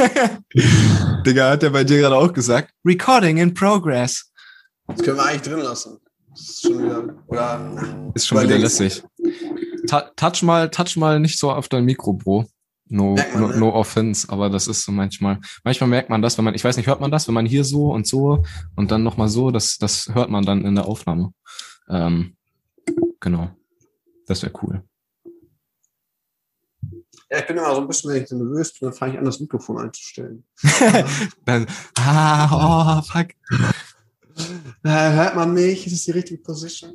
Digga, hat der bei dir gerade auch gesagt? Recording in progress. Das können wir eigentlich drin lassen. Ist schon wieder, oder, Ist schon wieder lässig. Touch mal, touch mal nicht so auf dein Mikro, Bro. No, man, no, ne? no offense, aber das ist so manchmal, manchmal merkt man das, wenn man, ich weiß nicht, hört man das, wenn man hier so und so und dann nochmal so, das, das hört man dann in der Aufnahme. Ähm, genau. Das wäre cool. Ja, ich bin immer so ein bisschen, wenn ich nervös bin, dann fange ich an, das Mikrofon einzustellen. Dann, ah, oh, fuck. Äh, hört man mich? Ist das die richtige Position?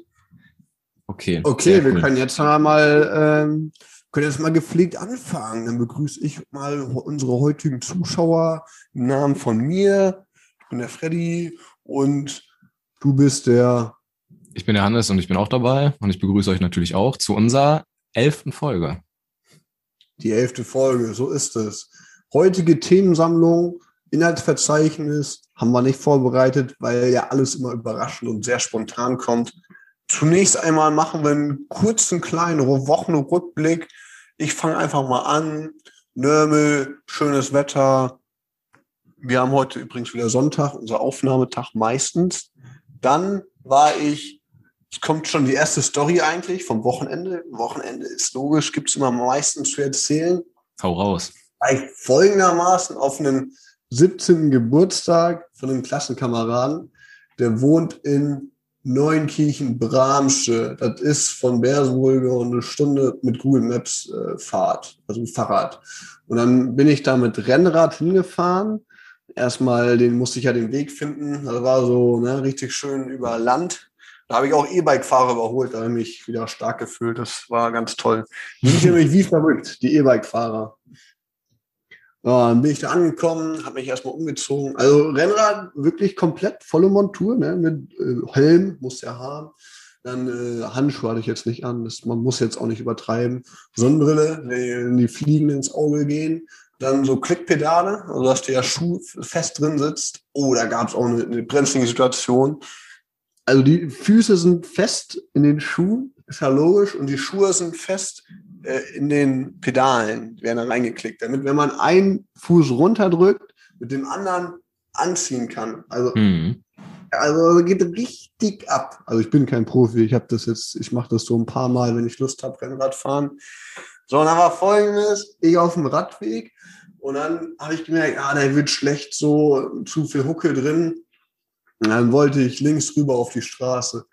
Okay. Okay, wir cool. können jetzt mal, ähm, können jetzt mal gepflegt anfangen. Dann begrüße ich mal unsere heutigen Zuschauer im Namen von mir. Ich bin der Freddy und du bist der. Ich bin der Hannes und ich bin auch dabei und ich begrüße euch natürlich auch zu unserer elften Folge. Die elfte Folge, so ist es. Heutige Themensammlung, Inhaltsverzeichnis haben wir nicht vorbereitet, weil ja alles immer überraschend und sehr spontan kommt. Zunächst einmal machen wir einen kurzen kleinen Wochenrückblick. Ich fange einfach mal an. Nörmel, schönes Wetter. Wir haben heute übrigens wieder Sonntag, unser Aufnahmetag meistens. Dann war ich, kommt schon die erste Story eigentlich vom Wochenende. Wochenende ist logisch, gibt es immer am meisten zu erzählen. Hau raus. War ich folgendermaßen auf einen 17. Geburtstag von einem Klassenkameraden, der wohnt in Neunkirchen-Bramsche. Das ist von Bersenbrügge und eine Stunde mit Google Maps äh, Fahrt, also Fahrrad. Und dann bin ich da mit Rennrad hingefahren. Erstmal, den musste ich ja den Weg finden. Das war so ne, richtig schön über Land. Da habe ich auch E-Bike-Fahrer überholt, da habe ich mich wieder stark gefühlt. Das war ganz toll. Die sind nämlich wie verrückt, die E-Bike-Fahrer. Dann bin ich da angekommen, habe mich erstmal umgezogen. Also Rennrad wirklich komplett volle Montur, ne? mit äh, Helm, muss ja haben. Dann äh, Handschuhe hatte ich jetzt nicht an, das, man muss jetzt auch nicht übertreiben. Sonnenbrille, die, die Fliegen ins Auge gehen. Dann so Klickpedale, also dass der Schuh fest drin sitzt. Oh, da gab es auch eine, eine brenzlige Situation. Also die Füße sind fest in den Schuhen, ist ja logisch, und die Schuhe sind fest äh, in den Pedalen, die werden dann reingeklickt, damit wenn man einen Fuß runterdrückt, mit dem anderen anziehen kann. Also, Hm. also geht richtig ab. Also ich bin kein Profi, ich habe das jetzt, ich mache das so ein paar Mal, wenn ich Lust habe, Rennrad fahren. So, und dann war folgendes, ich auf dem Radweg und dann habe ich gemerkt, ah, der wird schlecht, so zu viel Hucke drin. Und dann wollte ich links rüber auf die Straße.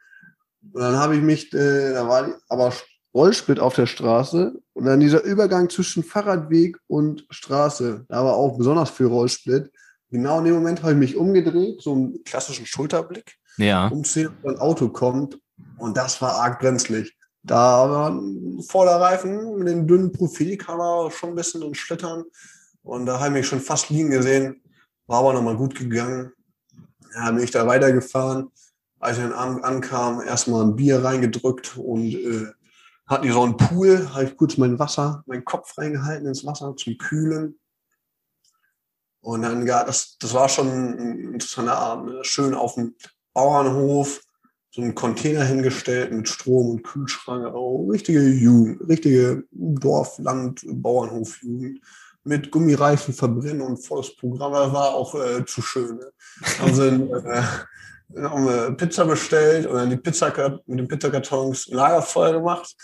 Und dann habe ich mich, äh, da war aber Rollsplit auf der Straße und dann dieser Übergang zwischen Fahrradweg und Straße, da war auch besonders viel Rollsplit. Genau in dem Moment habe ich mich umgedreht, so einen klassischen Schulterblick, Ja. umzählt, ein Auto kommt und das war arg brenzlig. Da war ein Vorderreifen mit dem dünnen Profil, kann er schon ein bisschen ins Schlittern und da habe ich mich schon fast liegen gesehen, war aber nochmal gut gegangen. Ja, bin ich da weitergefahren. Als ich dann an, ankam, erstmal ein Bier reingedrückt und äh, hatten die so einen Pool, habe ich kurz mein Wasser, meinen Kopf reingehalten ins Wasser zum Kühlen. Und dann, ja, das, das war schon ein interessanter Abend. Ne? Schön auf dem Bauernhof, so einen Container hingestellt mit Strom und Kühlschrank. Oh, richtige Jugend, richtige Dorf, Land, Bauernhof-Jugend. Mit Gummireifen verbrennen und volles Programm. War auch äh, zu schön. Ne? Haben sie äh, haben wir Pizza bestellt und dann die Pizza mit den Pizzakartons ein Lagerfeuer gemacht.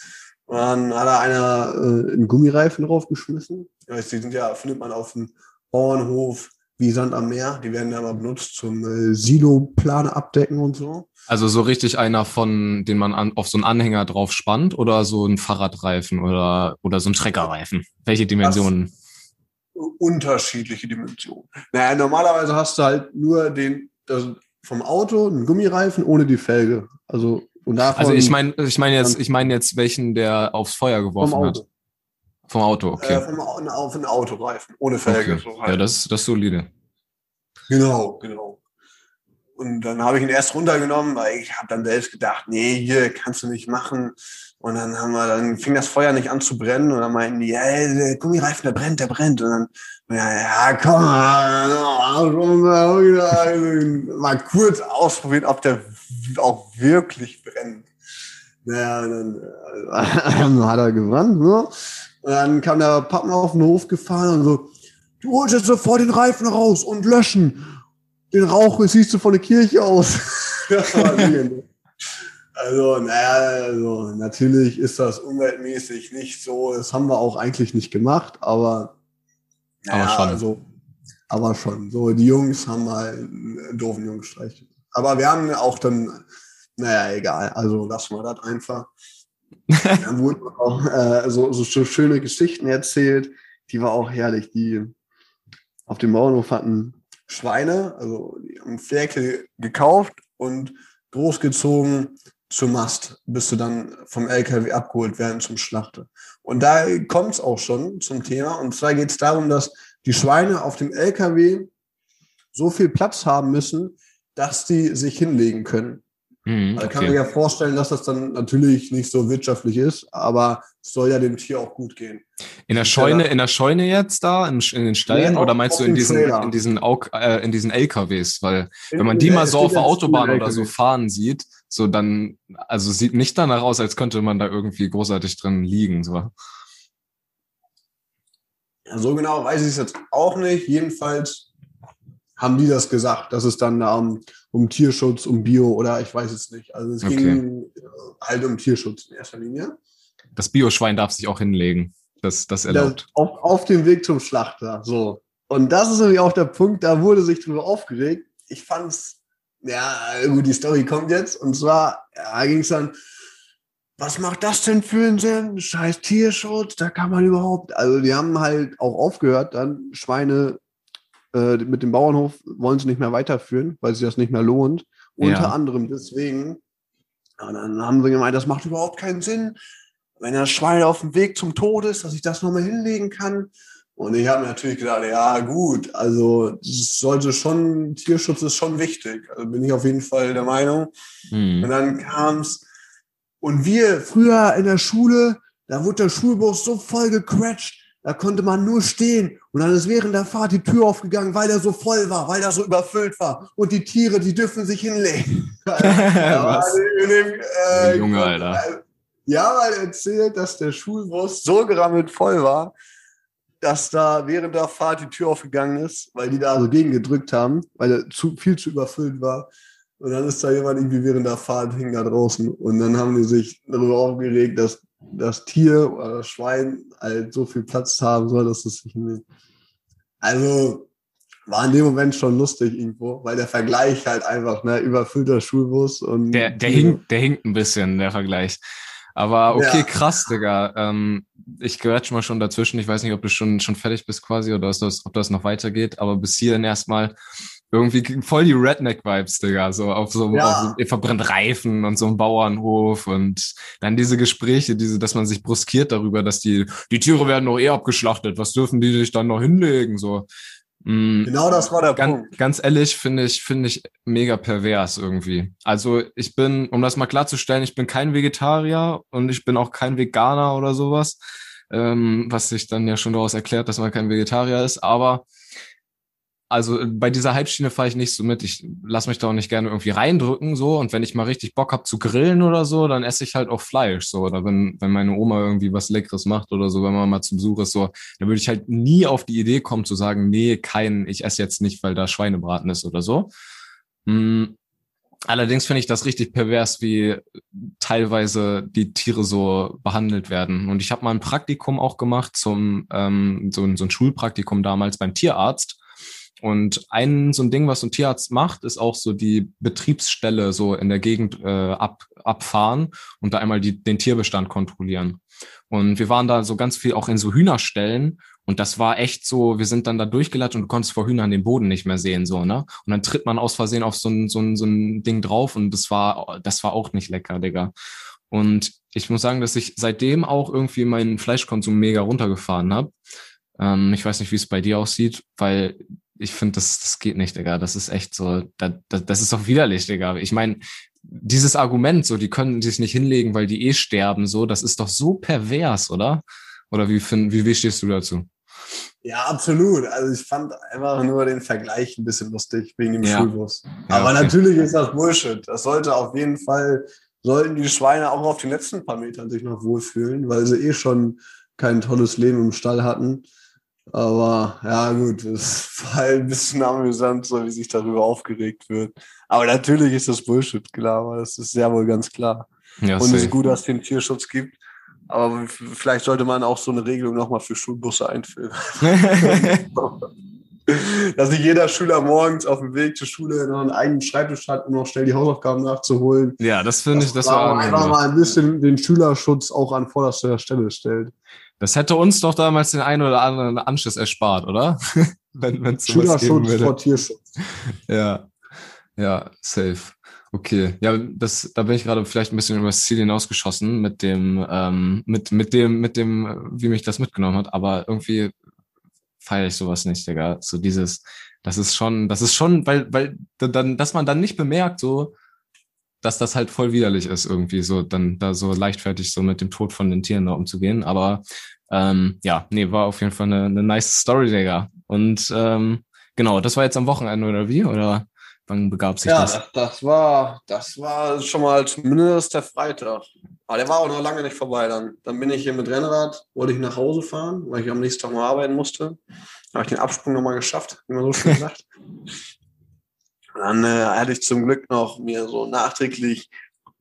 Und dann hat da einer äh, einen Gummireifen draufgeschmissen. Ja, die sind ja, findet man auf dem Bauernhof wie Sand am Meer. Die werden ja mal benutzt zum äh, Silo-Plane abdecken und so. Also so richtig einer von, den man an, auf so einen Anhänger drauf spannt oder so ein Fahrradreifen oder, oder so ein Treckerreifen? Welche Dimensionen? Unterschiedliche Dimensionen. Naja, normalerweise hast du halt nur den, das, vom Auto einen Gummireifen ohne die Felge. Also, und davon Also ich meine, ich meine jetzt, ich meine jetzt welchen, der aufs Feuer vom geworfen hat. Auto. Vom Auto, Äh, okay. vom, Au- auf einen Autoreifen, ohne Felge. okay. So halt. Ja, das, das ist solide. Genau, genau. Und dann habe ich ihn erst runtergenommen, weil ich habe dann selbst gedacht, nee, hier kannst du nicht machen. Und dann haben wir, dann fing das Feuer nicht an zu brennen und dann meinten die, ja, der Gummireifen, der brennt, der brennt. Und dann, ja, ja komm, mal, kurz ausprobiert, ob der auch wirklich brennt. Naja, dann äh, hat er gebrannt, ne? Und dann kam der Pappen auf den Hof gefahren und so, du holst jetzt sofort den Reifen raus und löschen. Den Rauch siehst du von der Kirche aus. also, naja, also natürlich ist das umweltmäßig nicht so. Das haben wir auch eigentlich nicht gemacht, aber, naja, aber schon. Also, aber schon. So, die Jungs haben mal einen doofen Jungstreich. Aber wir haben auch dann, naja, egal. Also lassen wir das einfach. dann wurden auch äh, so, so schöne Geschichten erzählt. Die war auch herrlich. Die auf dem Bauernhof hatten Schweine, also die haben Ferkel gekauft und großgezogen zum Mast, bis du dann vom LKW abgeholt werden zum Schlachter. Und da kommt es auch schon zum Thema. Und zwar geht es darum, dass die Schweine auf dem LKW so viel Platz haben müssen, dass die sich hinlegen können. Mhm, okay. Da kann man ja vorstellen, dass das dann natürlich nicht so wirtschaftlich ist, aber es soll ja dem Tier auch gut gehen. In der Scheune, in der Scheune jetzt da, in, in den Stallen, nee, oder meinst du in diesen, in diesen, äh, in diesen LKWs? Weil, wenn man die mal so auf der Autobahn oder so fahren sieht, so dann, also sieht nicht danach aus, als könnte man da irgendwie großartig drin liegen, so. Ja, so genau weiß ich es jetzt auch nicht. Jedenfalls haben die das gesagt, dass es dann um, um Tierschutz, um Bio oder ich weiß es nicht. Also es okay. ging halt um Tierschutz in erster Linie. Das Bioschwein darf sich auch hinlegen. Das, das erlaubt. Das auf, auf dem Weg zum Schlachter. So. Und das ist nämlich auch der Punkt, da wurde sich drüber aufgeregt. Ich fand es ja, gut, die Story kommt jetzt. Und zwar ja, ging es dann, was macht das denn für einen Sinn? Scheiß Tierschutz, da kann man überhaupt. Also, die haben halt auch aufgehört, dann Schweine äh, mit dem Bauernhof wollen sie nicht mehr weiterführen, weil sich das nicht mehr lohnt. Unter ja. anderem deswegen. Und dann haben sie gemeint, das macht überhaupt keinen Sinn. Wenn das Schwein auf dem Weg zum Tod ist, dass ich das nochmal hinlegen kann. Und ich habe natürlich gedacht, ja gut, also sollte schon, Tierschutz ist schon wichtig. Also bin ich auf jeden Fall der Meinung. Hm. Und dann kam es, und wir früher in der Schule, da wurde der Schulbus so voll gecratcht, da konnte man nur stehen. Und dann ist während der Fahrt die Tür aufgegangen, weil er so voll war, weil er so überfüllt war. Und die Tiere, die dürfen sich hinlegen. Was? Dem, äh, Junge, Alter. Ja, weil er erzählt, dass der Schulbus so gerammelt voll war, dass da während der Fahrt die Tür aufgegangen ist, weil die da so gegen gedrückt haben, weil er zu, viel zu überfüllt war. Und dann ist da jemand irgendwie während der Fahrt hing da draußen. Und dann haben die sich darüber aufgeregt, dass das Tier oder das Schwein halt so viel Platz haben soll, dass es sich nicht. Also war in dem Moment schon lustig irgendwo, weil der Vergleich halt einfach, ne, überfüllter Schulbus und. Der, der hinkt, der hinkt ein bisschen, der Vergleich. Aber okay, ja. krass, Digga. Ähm, ich gehört mal schon dazwischen. Ich weiß nicht, ob du schon, schon fertig bist quasi oder das, ob das noch weitergeht, aber bis hierhin erstmal irgendwie voll die Redneck-Vibes, Digga. So auf so, ja. auf so verbrennt Reifen und so einem Bauernhof und dann diese Gespräche, diese, dass man sich bruskiert darüber, dass die, die Tiere werden doch eh abgeschlachtet. Was dürfen die sich dann noch hinlegen? So. Mm, genau das war der ganz, Punkt. Ganz ehrlich, finde ich, finde ich mega pervers irgendwie. Also ich bin, um das mal klarzustellen, ich bin kein Vegetarier und ich bin auch kein Veganer oder sowas, ähm, was sich dann ja schon daraus erklärt, dass man kein Vegetarier ist. Aber also bei dieser Halbschiene fahre ich nicht so mit. Ich lasse mich da auch nicht gerne irgendwie reindrücken so. Und wenn ich mal richtig Bock hab zu grillen oder so, dann esse ich halt auch Fleisch so. Oder wenn wenn meine Oma irgendwie was Leckeres macht oder so, wenn man mal zum Besuch ist so, dann würde ich halt nie auf die Idee kommen zu sagen, nee, kein, ich esse jetzt nicht, weil da Schweinebraten ist oder so. Hm. Allerdings finde ich das richtig pervers, wie teilweise die Tiere so behandelt werden. Und ich habe mal ein Praktikum auch gemacht zum ähm, so, so ein Schulpraktikum damals beim Tierarzt. Und ein so ein Ding, was so ein Tierarzt macht, ist auch so die Betriebsstelle so in der Gegend äh, ab, abfahren und da einmal die, den Tierbestand kontrollieren. Und wir waren da so ganz viel auch in so Hühnerstellen und das war echt so, wir sind dann da durchgelatscht und du konntest vor Hühnern den Boden nicht mehr sehen, so, ne? Und dann tritt man aus Versehen auf so ein, so ein, so ein Ding drauf und das war, das war auch nicht lecker, Digga. Und ich muss sagen, dass ich seitdem auch irgendwie meinen Fleischkonsum mega runtergefahren habe. Ähm, ich weiß nicht, wie es bei dir aussieht, weil ich finde, das, das geht nicht, Digga. Das ist echt so, das, das, das ist doch widerlich, Digga. Ich meine, dieses Argument, so, die können sich nicht hinlegen, weil die eh sterben, so, das ist doch so pervers, oder? Oder wie, find, wie, wie stehst du dazu? Ja, absolut. Also ich fand einfach nur den Vergleich ein bisschen lustig wegen dem ja. Schulbus. Aber ja, okay. natürlich ist das Bullshit. Das sollte auf jeden Fall, sollten die Schweine auch auf den letzten paar Metern sich noch wohlfühlen, weil sie eh schon kein tolles Leben im Stall hatten. Aber ja, gut, es war halt ein bisschen amüsant, so wie sich darüber aufgeregt wird. Aber natürlich ist das Bullshit, klar, aber das ist sehr wohl ganz klar. Ja, Und es ist gut, dass es den Tierschutz gibt. Aber vielleicht sollte man auch so eine Regelung nochmal für Schulbusse einführen. dass nicht jeder Schüler morgens auf dem Weg zur Schule noch einen eigenen Schreibtisch hat, um noch schnell die Hausaufgaben nachzuholen. ja, das finde ich, das war war einfach mal ein bisschen den Schülerschutz auch an vorderster Stelle stellt. Das hätte uns doch damals den einen oder anderen Anschiss erspart, oder? wenn Schülerschutz vor Tierschutz. Ja, ja, safe. Okay, ja, das, da bin ich gerade vielleicht ein bisschen über das Ziel hinausgeschossen mit dem, ähm, mit, mit dem, mit dem, wie mich das mitgenommen hat, aber irgendwie feiere ich sowas nicht, Digga. So dieses, das ist schon, das ist schon, weil, weil dann, dass man dann nicht bemerkt, so, dass das halt voll widerlich ist, irgendwie so, dann da so leichtfertig so mit dem Tod von den Tieren da umzugehen. Aber ähm, ja, nee, war auf jeden Fall eine, eine nice Story, Digga. Und ähm, genau, das war jetzt am Wochenende oder wie? Oder wann begab sich Ja, das? das, das, war, das war schon mal zumindest der Freitag. Aber der war auch noch lange nicht vorbei. Dann, dann bin ich hier mit Rennrad, wollte ich nach Hause fahren, weil ich am nächsten Tag mal arbeiten musste. Habe ich den Absprung nochmal geschafft, wie man so schön sagt. Und dann äh, hatte ich zum Glück noch mir so nachträglich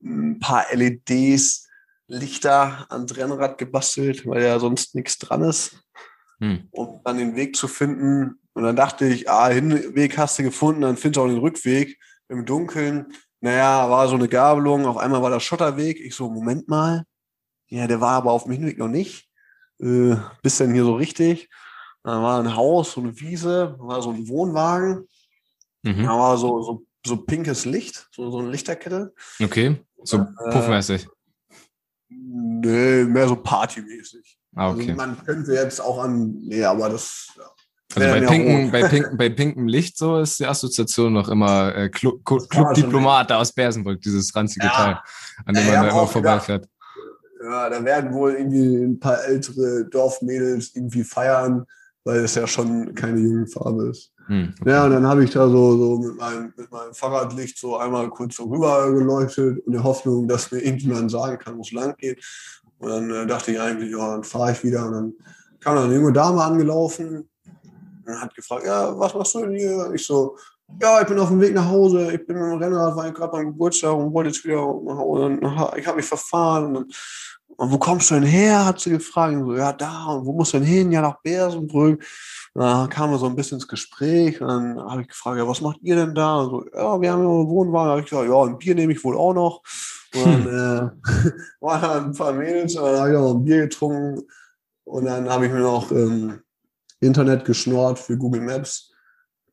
ein paar LEDs, Lichter ans Rennrad gebastelt, weil ja sonst nichts dran ist Hm. um dann den Weg zu finden. Und dann dachte ich, ah, Hinweg hast du gefunden, dann findest du auch den Rückweg im Dunkeln. Naja, war so eine Gabelung, auf einmal war der Schotterweg. Ich so, Moment mal. Ja, der war aber auf dem Hinweg noch nicht. Äh, bis denn hier so richtig. Da war ein Haus, so eine Wiese, da war so ein Wohnwagen. Mhm. Da war so, so, so pinkes Licht, so, so eine Lichterkette. Okay, so Äh, puffmäßig. Nee, mehr so partymäßig. Ah, okay. Also man könnte jetzt auch an, nee, aber das. Also bei pinken, bei, pinken, bei pinkem Licht so ist die Assoziation noch immer äh, Club, Clubdiplomat da aus Bersenburg, dieses ranzige Ja. Teil, an dem man da immer vorbeifährt. Ja, da werden wohl irgendwie ein paar ältere Dorfmädels irgendwie feiern, weil es ja schon keine Jugendfarbe ist. Hm, okay. Ja, und dann habe ich da so, so mit, meinem, mit meinem Fahrradlicht so einmal kurz so rüber geleuchtet in der Hoffnung, dass mir irgendjemand sagen kann, wo es lang geht. Und dann äh, dachte ich eigentlich, ja, dann fahre ich wieder. Und dann kam dann eine junge Dame angelaufen und hat gefragt, ja, was machst du denn hier? Ich so, ja, ich bin auf dem Weg nach Hause, ich bin mit dem Rennrad, war gerade beim Geburtstag und wollte jetzt wieder nach Hause. Und ich habe mich verfahren. Und, und wo kommst du denn her? hat sie gefragt. Ich so, ja, da. Und wo musst du denn hin? Ja, nach Bersenbrück. Und dann kamen wir so ein bisschen ins Gespräch. Und dann habe ich gefragt, ja, was macht ihr denn da? Und so, ja, wir haben ja einen Wohnwagen. Da habe ich gesagt, ja, ein Bier nehme ich wohl auch noch. Und dann äh, waren da ein paar Mädels und dann habe ich noch ein Bier getrunken. Und dann habe ich mir noch ähm, Internet geschnort für Google Maps.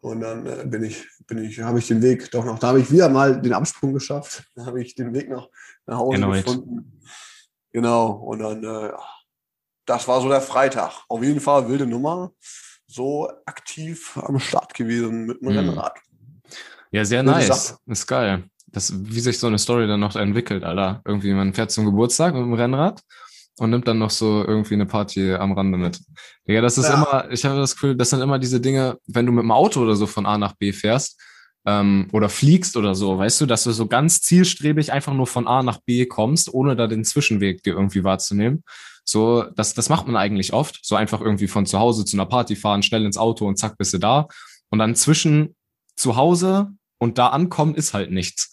Und dann äh, bin ich, bin ich, habe ich den Weg doch noch, da habe ich wieder mal den Absprung geschafft. Da habe ich den Weg noch nach Hause Erneut. gefunden. Genau. Und dann, äh, das war so der Freitag. Auf jeden Fall wilde Nummer. So aktiv am Start gewesen mit dem Mhm. Rennrad. Ja, sehr Gute nice. Sache. Ist geil. Das, wie sich so eine Story dann noch entwickelt, Alter. Irgendwie, man fährt zum Geburtstag mit dem Rennrad und nimmt dann noch so irgendwie eine Party am Rande mit. Digga, das ist Ja. immer, ich habe das Gefühl, das sind immer diese Dinge, wenn du mit dem Auto oder so von A nach B fährst, ähm, oder fliegst oder so, weißt du, dass du so ganz zielstrebig einfach nur von A nach B kommst, ohne da den Zwischenweg dir irgendwie wahrzunehmen. So, das, das macht man eigentlich oft. So einfach irgendwie von zu Hause zu einer Party fahren, schnell ins Auto und zack, bist du da. Und dann zwischen zu Hause und da ankommen ist halt nichts.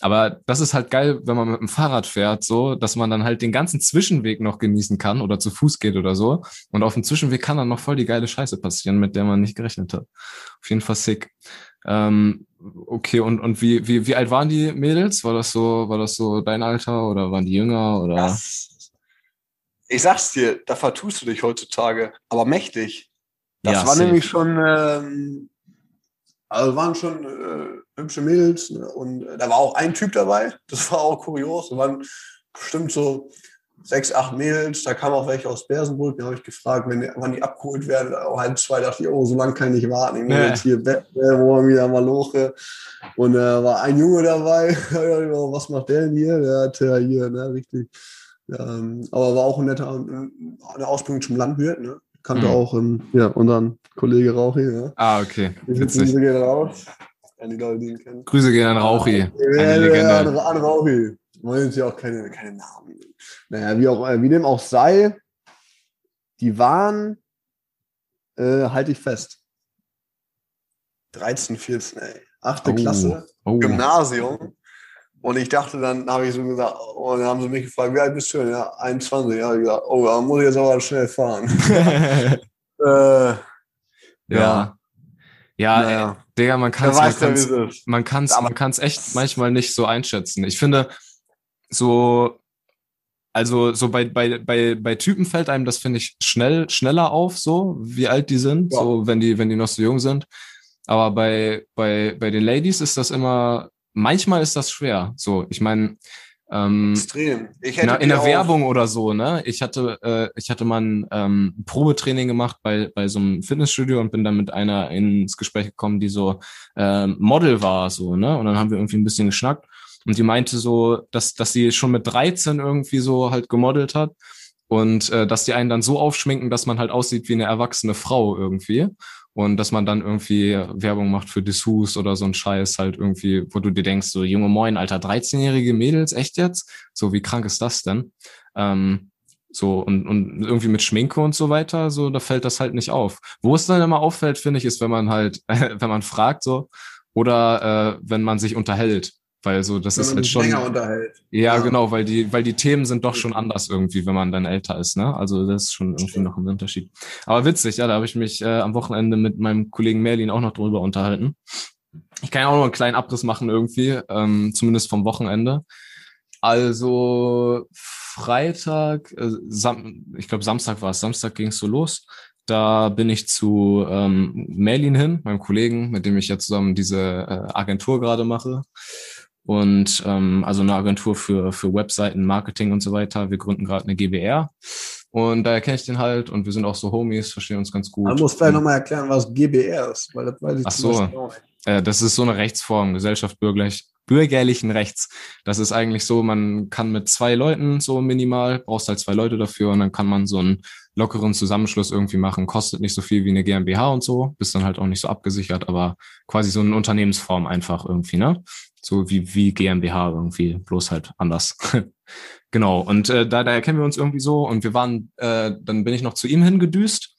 Aber das ist halt geil, wenn man mit dem Fahrrad fährt, so, dass man dann halt den ganzen Zwischenweg noch genießen kann oder zu Fuß geht oder so. Und auf dem Zwischenweg kann dann noch voll die geile Scheiße passieren, mit der man nicht gerechnet hat. Auf jeden Fall sick. Ähm, okay, und, und wie, wie, wie alt waren die Mädels? War das so, war das so dein Alter oder waren die jünger oder? Das, ich sag's dir, da vertust du dich heutzutage, aber mächtig. Das Ja, war safe. nämlich schon, ähm, also waren schon äh, hübsche Mädels ne? und äh, da war auch ein Typ dabei, das war auch kurios. Da waren bestimmt so sechs, acht Mädels, da kamen auch welche aus Bersenburg, da habe ich gefragt, wenn die, wann die abgeholt werden, auch halb zwei, dachte ich, oh, so lange kann ich nicht warten, ich muss Nee. jetzt hier Bett, äh, morgen wieder mal loche. Und äh, war ein Junge dabei, Da dachte ich, oh, was macht der denn hier? Der hat ja hier, ne, richtig. Ähm, aber war auch ein netter, äh, eine Ausbildung zum Landwirt, ne? Kannte Mhm. auch ähm, ja, unseren Kollege Rauchi, ne? Ah, okay. Witzig. Grüße gehen raus. An die Leute, die ihn kennen. Grüße gehen an Rauchi. Ja, ja. An, an Rauchi. Wollen jetzt ja auch keine, keine Namen. Naja, wie auch, äh, wie dem auch sei, die waren äh, halte ich fest. 13, 14, ey. Achte Oh, Klasse, oh. Gymnasium. Und ich dachte dann, habe ich so gesagt, oh, und dann haben sie mich gefragt, wie alt bist du denn? Ja, 21. Ja, ich gesagt, oh, da muss ich jetzt aber schnell fahren. äh, ja. Ja, naja. ey, Digga, man kann es man kann's, man kann's, man kann's echt manchmal nicht so einschätzen. Ich finde, so, also so bei, bei, bei, bei Typen fällt einem das, finde ich, schnell, schneller auf, so, wie alt die sind, Ja. so, wenn die, wenn die noch so jung sind. Aber bei, bei, bei den Ladies ist das immer, manchmal ist das schwer. So, ich meine, ähm, Extrem. Ich in, der- Werbung oder so, ne? Ich hatte, äh, ich hatte mal ein ähm, Probetraining gemacht bei, bei so einem Fitnessstudio und bin dann mit einer ins Gespräch gekommen, die so ähm, Model war, so, ne? Und dann haben wir irgendwie ein bisschen geschnackt und die meinte so, dass, dass sie schon mit 13 irgendwie so halt gemodelt hat und äh, dass die einen dann so aufschminken, dass man halt aussieht wie eine erwachsene Frau irgendwie. Und dass man dann irgendwie Werbung macht für Dessous oder so ein Scheiß halt irgendwie, wo du dir denkst, so junge Moin, Alter, 13-jährige Mädels, echt jetzt? So, wie krank ist das denn? Ähm, so, und, und irgendwie mit Schminke und so weiter, so, da fällt das halt nicht auf. Wo es dann immer auffällt, finde ich, ist, wenn man halt, wenn man fragt, so, oder äh, wenn man sich unterhält. Weil so, das wenn ist halt schon. länger unterhält. Ja, Ja. genau, weil die, weil die Themen sind doch schon anders irgendwie, wenn man dann älter ist, ne? Also das ist schon irgendwie noch ein Unterschied. Aber witzig, ja, da habe ich mich äh, am Wochenende mit meinem Kollegen Merlin auch noch drüber unterhalten. Ich kann ja auch noch einen kleinen Abriss machen irgendwie, ähm, zumindest vom Wochenende. Also Freitag, äh, Sam ich glaube Samstag war es, Samstag ging es so los. Da bin ich zu ähm, Merlin hin, meinem Kollegen, mit dem ich ja zusammen diese äh, Agentur gerade mache. Und ähm, also eine Agentur für, für Webseiten, Marketing und so weiter. Wir gründen gerade eine GBR. Und daher kenne ich den halt und wir sind auch so Homies, verstehen uns ganz gut. Man muss vielleicht nochmal erklären, was GBR ist, weil das weiß ich Ach so. Äh, das ist so eine Rechtsform, Gesellschaft bürgerlich, bürgerlichen Rechts. Das ist eigentlich so, man kann mit zwei Leuten so minimal, brauchst halt zwei Leute dafür und dann kann man so einen lockeren Zusammenschluss irgendwie machen. Kostet nicht so viel wie eine GmbH und so, bist dann halt auch nicht so abgesichert, aber quasi so eine Unternehmensform einfach irgendwie, ne? So wie, wie GmbH irgendwie, bloß halt anders. genau. Und äh, da, daher kennen wir uns irgendwie so und wir waren, äh, dann bin ich noch zu ihm hingedüst,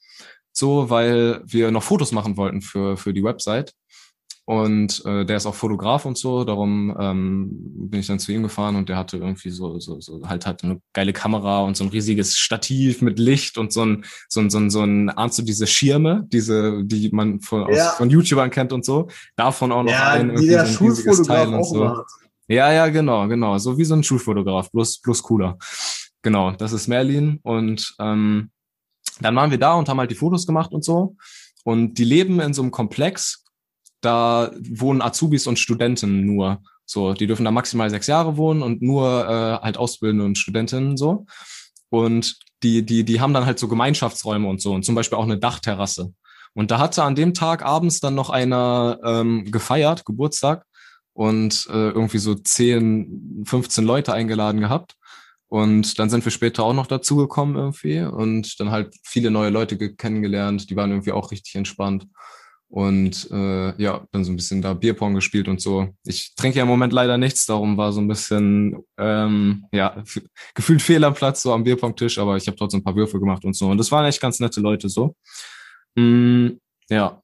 so, weil wir noch Fotos machen wollten für, für die Website. Und äh, der ist auch Fotograf und so, darum ähm, bin ich dann zu ihm gefahren und der hatte irgendwie so, so, so halt halt eine geile Kamera und so ein riesiges Stativ mit Licht und so ein, so ein, so ein, so ein, ahnst du diese Schirme, diese, die man von, aus, Ja. von YouTubern kennt und so, davon auch noch Ja, ein, wie der so ein riesiges Schulfotograf Teil und auch so. macht. Ja, ja, genau, genau. So wie so ein Schulfotograf, bloß, bloß cooler. Genau, das ist Merlin. Und ähm, dann waren wir da und haben halt die Fotos gemacht und so. Und die leben in so einem Komplex, da wohnen Azubis und Studenten nur. So, die dürfen da maximal sechs Jahre wohnen und nur äh, halt Auszubildende und Studentinnen so. Und die, die, die haben dann halt so Gemeinschaftsräume und so und zum Beispiel auch eine Dachterrasse. Und da hatte an dem Tag abends dann noch einer ähm, gefeiert, Geburtstag, und äh, irgendwie so 10, 15 Leute eingeladen gehabt. Und dann sind wir später auch noch dazugekommen irgendwie und dann halt viele neue Leute ge- kennengelernt, die waren irgendwie auch richtig entspannt. Und äh, ja, dann so ein bisschen da Bierpong gespielt und so. Ich trinke ja im Moment leider nichts, darum war so ein bisschen, ähm, ja, gefühlt fehl am Platz so am Bierpong-Tisch, aber ich habe trotzdem ein paar Würfe gemacht und so. Und das waren echt ganz nette Leute so. Mm, ja,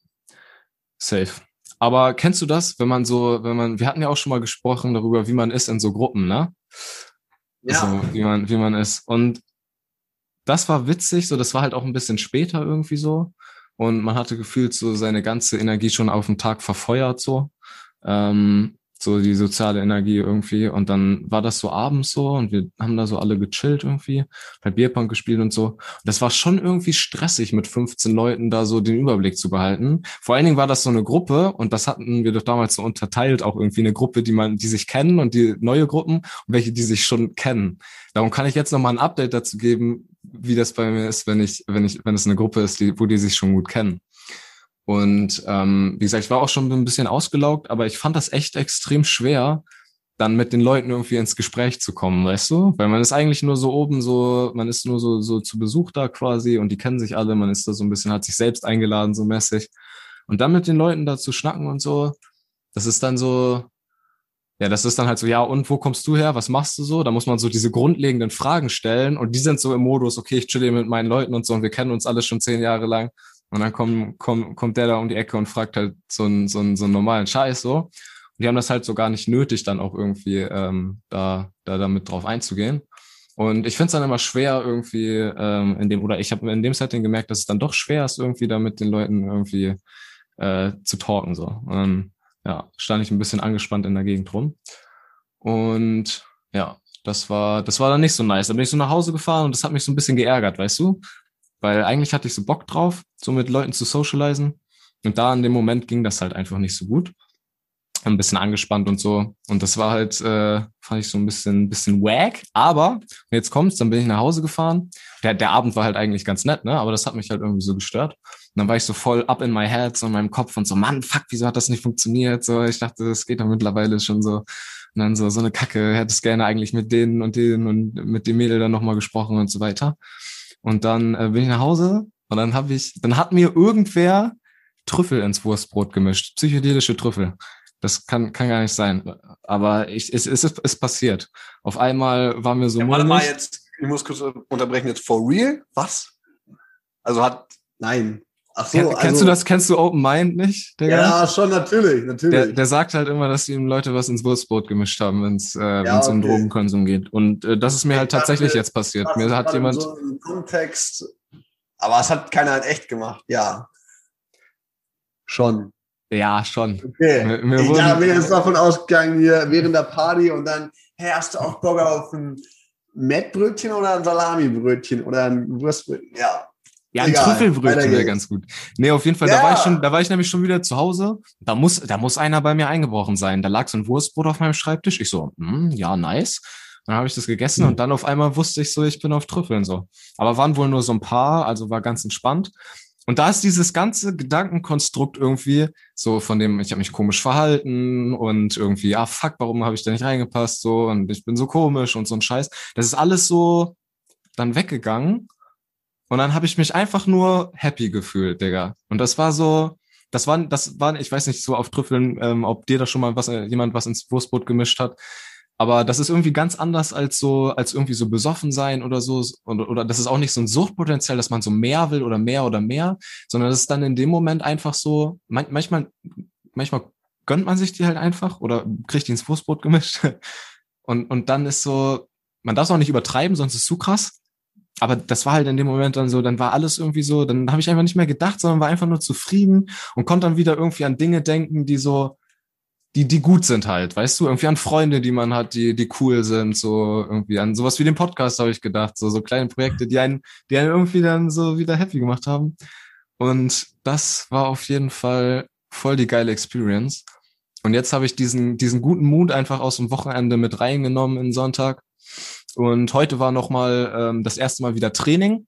safe. Aber kennst du das, wenn man so, wenn man, wir hatten ja auch schon mal gesprochen darüber, wie man ist in so Gruppen, ne? Ja. So, wie man, wie man ist. Und das war witzig, so, das war halt auch ein bisschen später irgendwie so. Und man hatte gefühlt so seine ganze Energie schon auf den Tag verfeuert, so. Ähm, so die soziale Energie irgendwie. Und dann war das so abends so und wir haben da so alle gechillt irgendwie, bei Bierpong gespielt und so. Und das war schon irgendwie stressig, mit 15 Leuten da so den Überblick zu behalten. Vor allen Dingen war das so eine Gruppe und das hatten wir doch damals so unterteilt, auch irgendwie eine Gruppe, die man, die sich kennen und die neue Gruppen und welche, die sich schon kennen. Darum kann ich jetzt nochmal ein Update dazu geben, wie das bei mir ist, wenn ich, wenn ich, wenn es eine Gruppe ist, die, wo die sich schon gut kennen. Und ähm, wie gesagt, ich war auch schon ein bisschen ausgelaugt, aber ich fand das echt extrem schwer, dann mit den Leuten irgendwie ins Gespräch zu kommen, weißt du? Weil man ist eigentlich nur so oben, so, man ist nur so, so zu Besuch da quasi und die kennen sich alle, man ist da so ein bisschen, hat sich selbst eingeladen, so mäßig. Und dann mit den Leuten da zu schnacken und so, das ist dann so, ja, das ist dann halt so, ja, und wo kommst du her? Was machst du so? Da muss man so diese grundlegenden Fragen stellen und die sind so im Modus, okay, ich chill hier mit meinen Leuten und so und wir kennen uns alle schon zehn Jahre lang. Und dann kommt, kommt, kommt der da um die Ecke und fragt halt so einen, so einen, so einen normalen Scheiß so. Und die haben das halt so gar nicht nötig, dann auch irgendwie ähm, da, da damit drauf einzugehen. Und ich finde es dann immer schwer irgendwie ähm, in dem, oder ich habe in dem Setting gemerkt, dass es dann doch schwer ist, irgendwie da mit den Leuten irgendwie äh, zu talken. So. Dann, ja, stand ich ein bisschen angespannt in der Gegend rum. Und ja, das war, das war dann nicht so nice. Da bin ich so nach Hause gefahren und das hat mich so ein bisschen geärgert, weißt du? Weil eigentlich hatte ich so Bock drauf, so mit Leuten zu socialisen. Und da in dem Moment ging das halt einfach nicht so gut ein bisschen angespannt und so. Und das war halt, äh, fand ich so ein bisschen, bisschen wack. Aber jetzt kommt's, dann bin ich nach Hause gefahren. Der, der Abend war halt eigentlich ganz nett, ne? Aber das hat mich halt irgendwie so gestört. Und dann war ich so voll up in my head, so in meinem Kopf und so, Mann, fuck, wieso hat das nicht funktioniert? So, ich dachte, das geht doch mittlerweile schon so. Und dann so, so eine Kacke, hättest gerne eigentlich mit denen und denen und mit dem Mädel dann nochmal gesprochen und so weiter. Und dann äh, bin ich nach Hause und dann habe ich, dann hat mir irgendwer Trüffel ins Wurstbrot gemischt, psychedelische Trüffel. Das kann, kann gar nicht sein. Aber ich, es, es ist, ist passiert. Auf einmal war mir so. Ja, warte mal jetzt, ich muss kurz unterbrechen jetzt. For real? Was? Also hat, nein. Ach so, kennst also, du das? Kennst du Open Mind nicht? Digga? Ja, schon natürlich, natürlich. Der, der sagt halt immer, dass ihm Leute was ins Wurstbrot gemischt haben, wenn es äh, ja, okay. um Drogenkonsum geht. Und äh, das ist mir halt tatsächlich dachte, jetzt passiert. Mir hat jemand so einen Kontext, aber es hat keiner in echt gemacht. Ja, schon. Ja, schon. Okay. Mir, mir ich wurden, bin jetzt davon ausgegangen, hier während der Party und dann, hey, hast du auch Bock auf ein Mettbrötchen oder ein Salamibrötchen oder ein Wurstbrötchen? Ja. Ja, ein Egal, Trüffelbrötchen wäre ganz gut. Nee, auf jeden Fall, ja. da war ich schon, da war ich nämlich schon wieder zu Hause. Da muss, da muss einer bei mir eingebrochen sein. Da lag so ein Wurstbrot auf meinem Schreibtisch. Ich so, hm, ja, nice. Dann habe ich das gegessen mhm. und dann auf einmal wusste ich so, ich bin auf Trüffeln so. Aber waren wohl nur so ein paar, also war ganz entspannt. Und da ist dieses ganze Gedankenkonstrukt irgendwie so von dem, ich habe mich komisch verhalten und irgendwie, ah fuck, warum habe ich da nicht reingepasst so und ich bin so komisch und so ein Scheiß. Das ist alles so dann weggegangen und dann habe ich mich einfach nur happy gefühlt, Digga. Und das war so, das war, das war, ich weiß nicht so auf Trüffeln, ähm, ob dir da schon mal was, äh, jemand was ins Wurstbrot gemischt hat. Aber das ist irgendwie ganz anders als so, als irgendwie so besoffen sein oder so. Oder, oder das ist auch nicht so ein Suchtpotenzial, dass man so mehr will oder mehr oder mehr, sondern das ist dann in dem Moment einfach so, man, manchmal, manchmal gönnt man sich die halt einfach oder kriegt die ins Fußbrot gemischt. Und, und dann ist so, man darf es auch nicht übertreiben, sonst ist es zu krass. Aber das war halt in dem Moment dann so, dann war alles irgendwie so, dann habe ich einfach nicht mehr gedacht, sondern war einfach nur zufrieden und konnte dann wieder irgendwie an Dinge denken, die so, die, die gut sind halt, weißt du, irgendwie an Freunde, die man hat, die, die cool sind, so irgendwie an sowas wie den Podcast habe ich gedacht, so, so kleine Projekte, die einen, die einen irgendwie dann so wieder happy gemacht haben. Und das war auf jeden Fall voll die geile Experience. Und jetzt habe ich diesen, diesen guten Mut einfach aus dem Wochenende mit reingenommen in Sonntag. Und heute war nochmal ähm, das erste Mal wieder Training.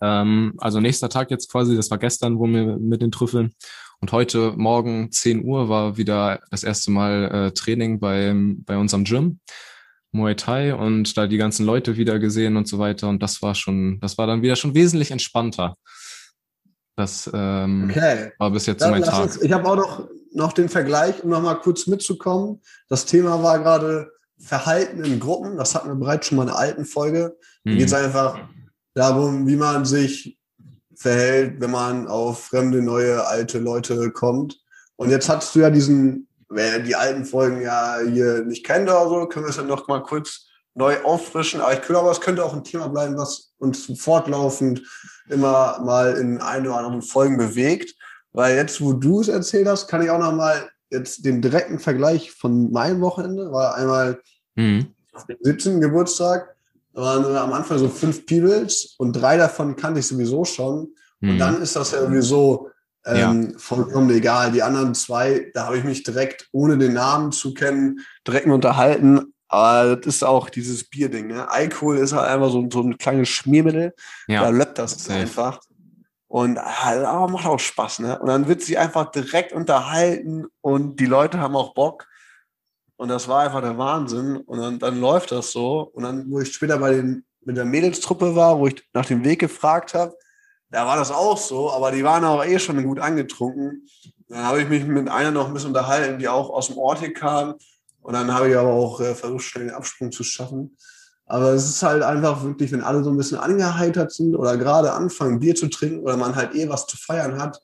Ähm, also nächster Tag jetzt quasi, das war gestern, wo wir mit den Trüffeln. Und heute Morgen 10 Uhr war wieder das erste Mal äh, Training bei, bei unserem Gym, Muay Thai, und da die ganzen Leute wieder gesehen und so weiter. Und das war schon, das war dann wieder schon wesentlich entspannter. Das ähm, okay. war bis jetzt dann mein Tag. Uns, ich habe auch noch, noch den Vergleich, um nochmal kurz mitzukommen. Das Thema war gerade Verhalten in Gruppen. Das hatten wir bereits schon mal in einer alten Folge. Da mhm. geht es einfach darum, wie man sich verhält, wenn man auf fremde, neue, alte Leute kommt. Und jetzt hast du ja diesen, wer die alten Folgen ja hier nicht kennt oder so, können wir es dann noch mal kurz neu auffrischen. Aber ich glaube, es könnte auch ein Thema bleiben, was uns fortlaufend immer mal in ein oder anderen Folgen bewegt. Weil jetzt, wo du es erzählt hast, kann ich auch noch mal jetzt den direkten Vergleich von meinem Wochenende, war einmal mhm. auf dem 17. Geburtstag da waren am Anfang so fünf Peoples und drei davon kannte ich sowieso schon. Und mhm. dann ist das ja irgendwie so ähm, ja. vollkommen egal. Die anderen zwei, da habe ich mich direkt, ohne den Namen zu kennen, direkt unterhalten. Aber das ist auch dieses Bierding. Ne? Alkohol ist halt einfach so, so ein kleines Schmiermittel. Ja. Da löppt das Safe. einfach. Und ah, macht auch Spaß. Ne? Und dann wird sie einfach direkt unterhalten und die Leute haben auch Bock. Und das war einfach der Wahnsinn. Und dann, dann läuft das so. Und dann, wo ich später bei den, mit der Mädelstruppe war, wo ich nach dem Weg gefragt habe, da war das auch so, aber die waren auch eh schon gut angetrunken. Dann habe ich mich mit einer noch ein bisschen unterhalten, die auch aus dem Ort hier kam. Und dann habe ich aber auch äh, versucht, schnell den Absprung zu schaffen. Aber es ist halt einfach wirklich, wenn alle so ein bisschen angeheitert sind oder gerade anfangen, Bier zu trinken oder man halt eh was zu feiern hat,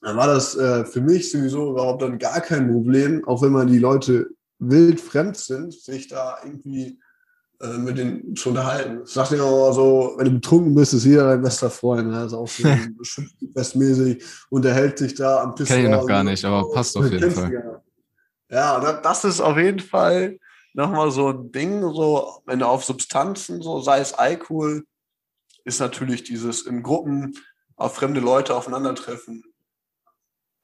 dann war das äh, für mich sowieso überhaupt dann gar kein Problem, auch wenn man die Leute wild fremd sind, sich da irgendwie äh, mit denen zu unterhalten. Ich sag dir immer so, wenn du betrunken bist, ist jeder dein bester Freund. Ne? ist auch so bestmäßig, unterhält sich da am Tisch. Kenn ich noch gar nicht, aber passt auf jeden Fall. Ja, das ist auf jeden Fall nochmal so ein Ding, so, wenn du auf Substanzen, so sei es Alkohol, ist natürlich dieses in Gruppen auf fremde Leute aufeinandertreffen.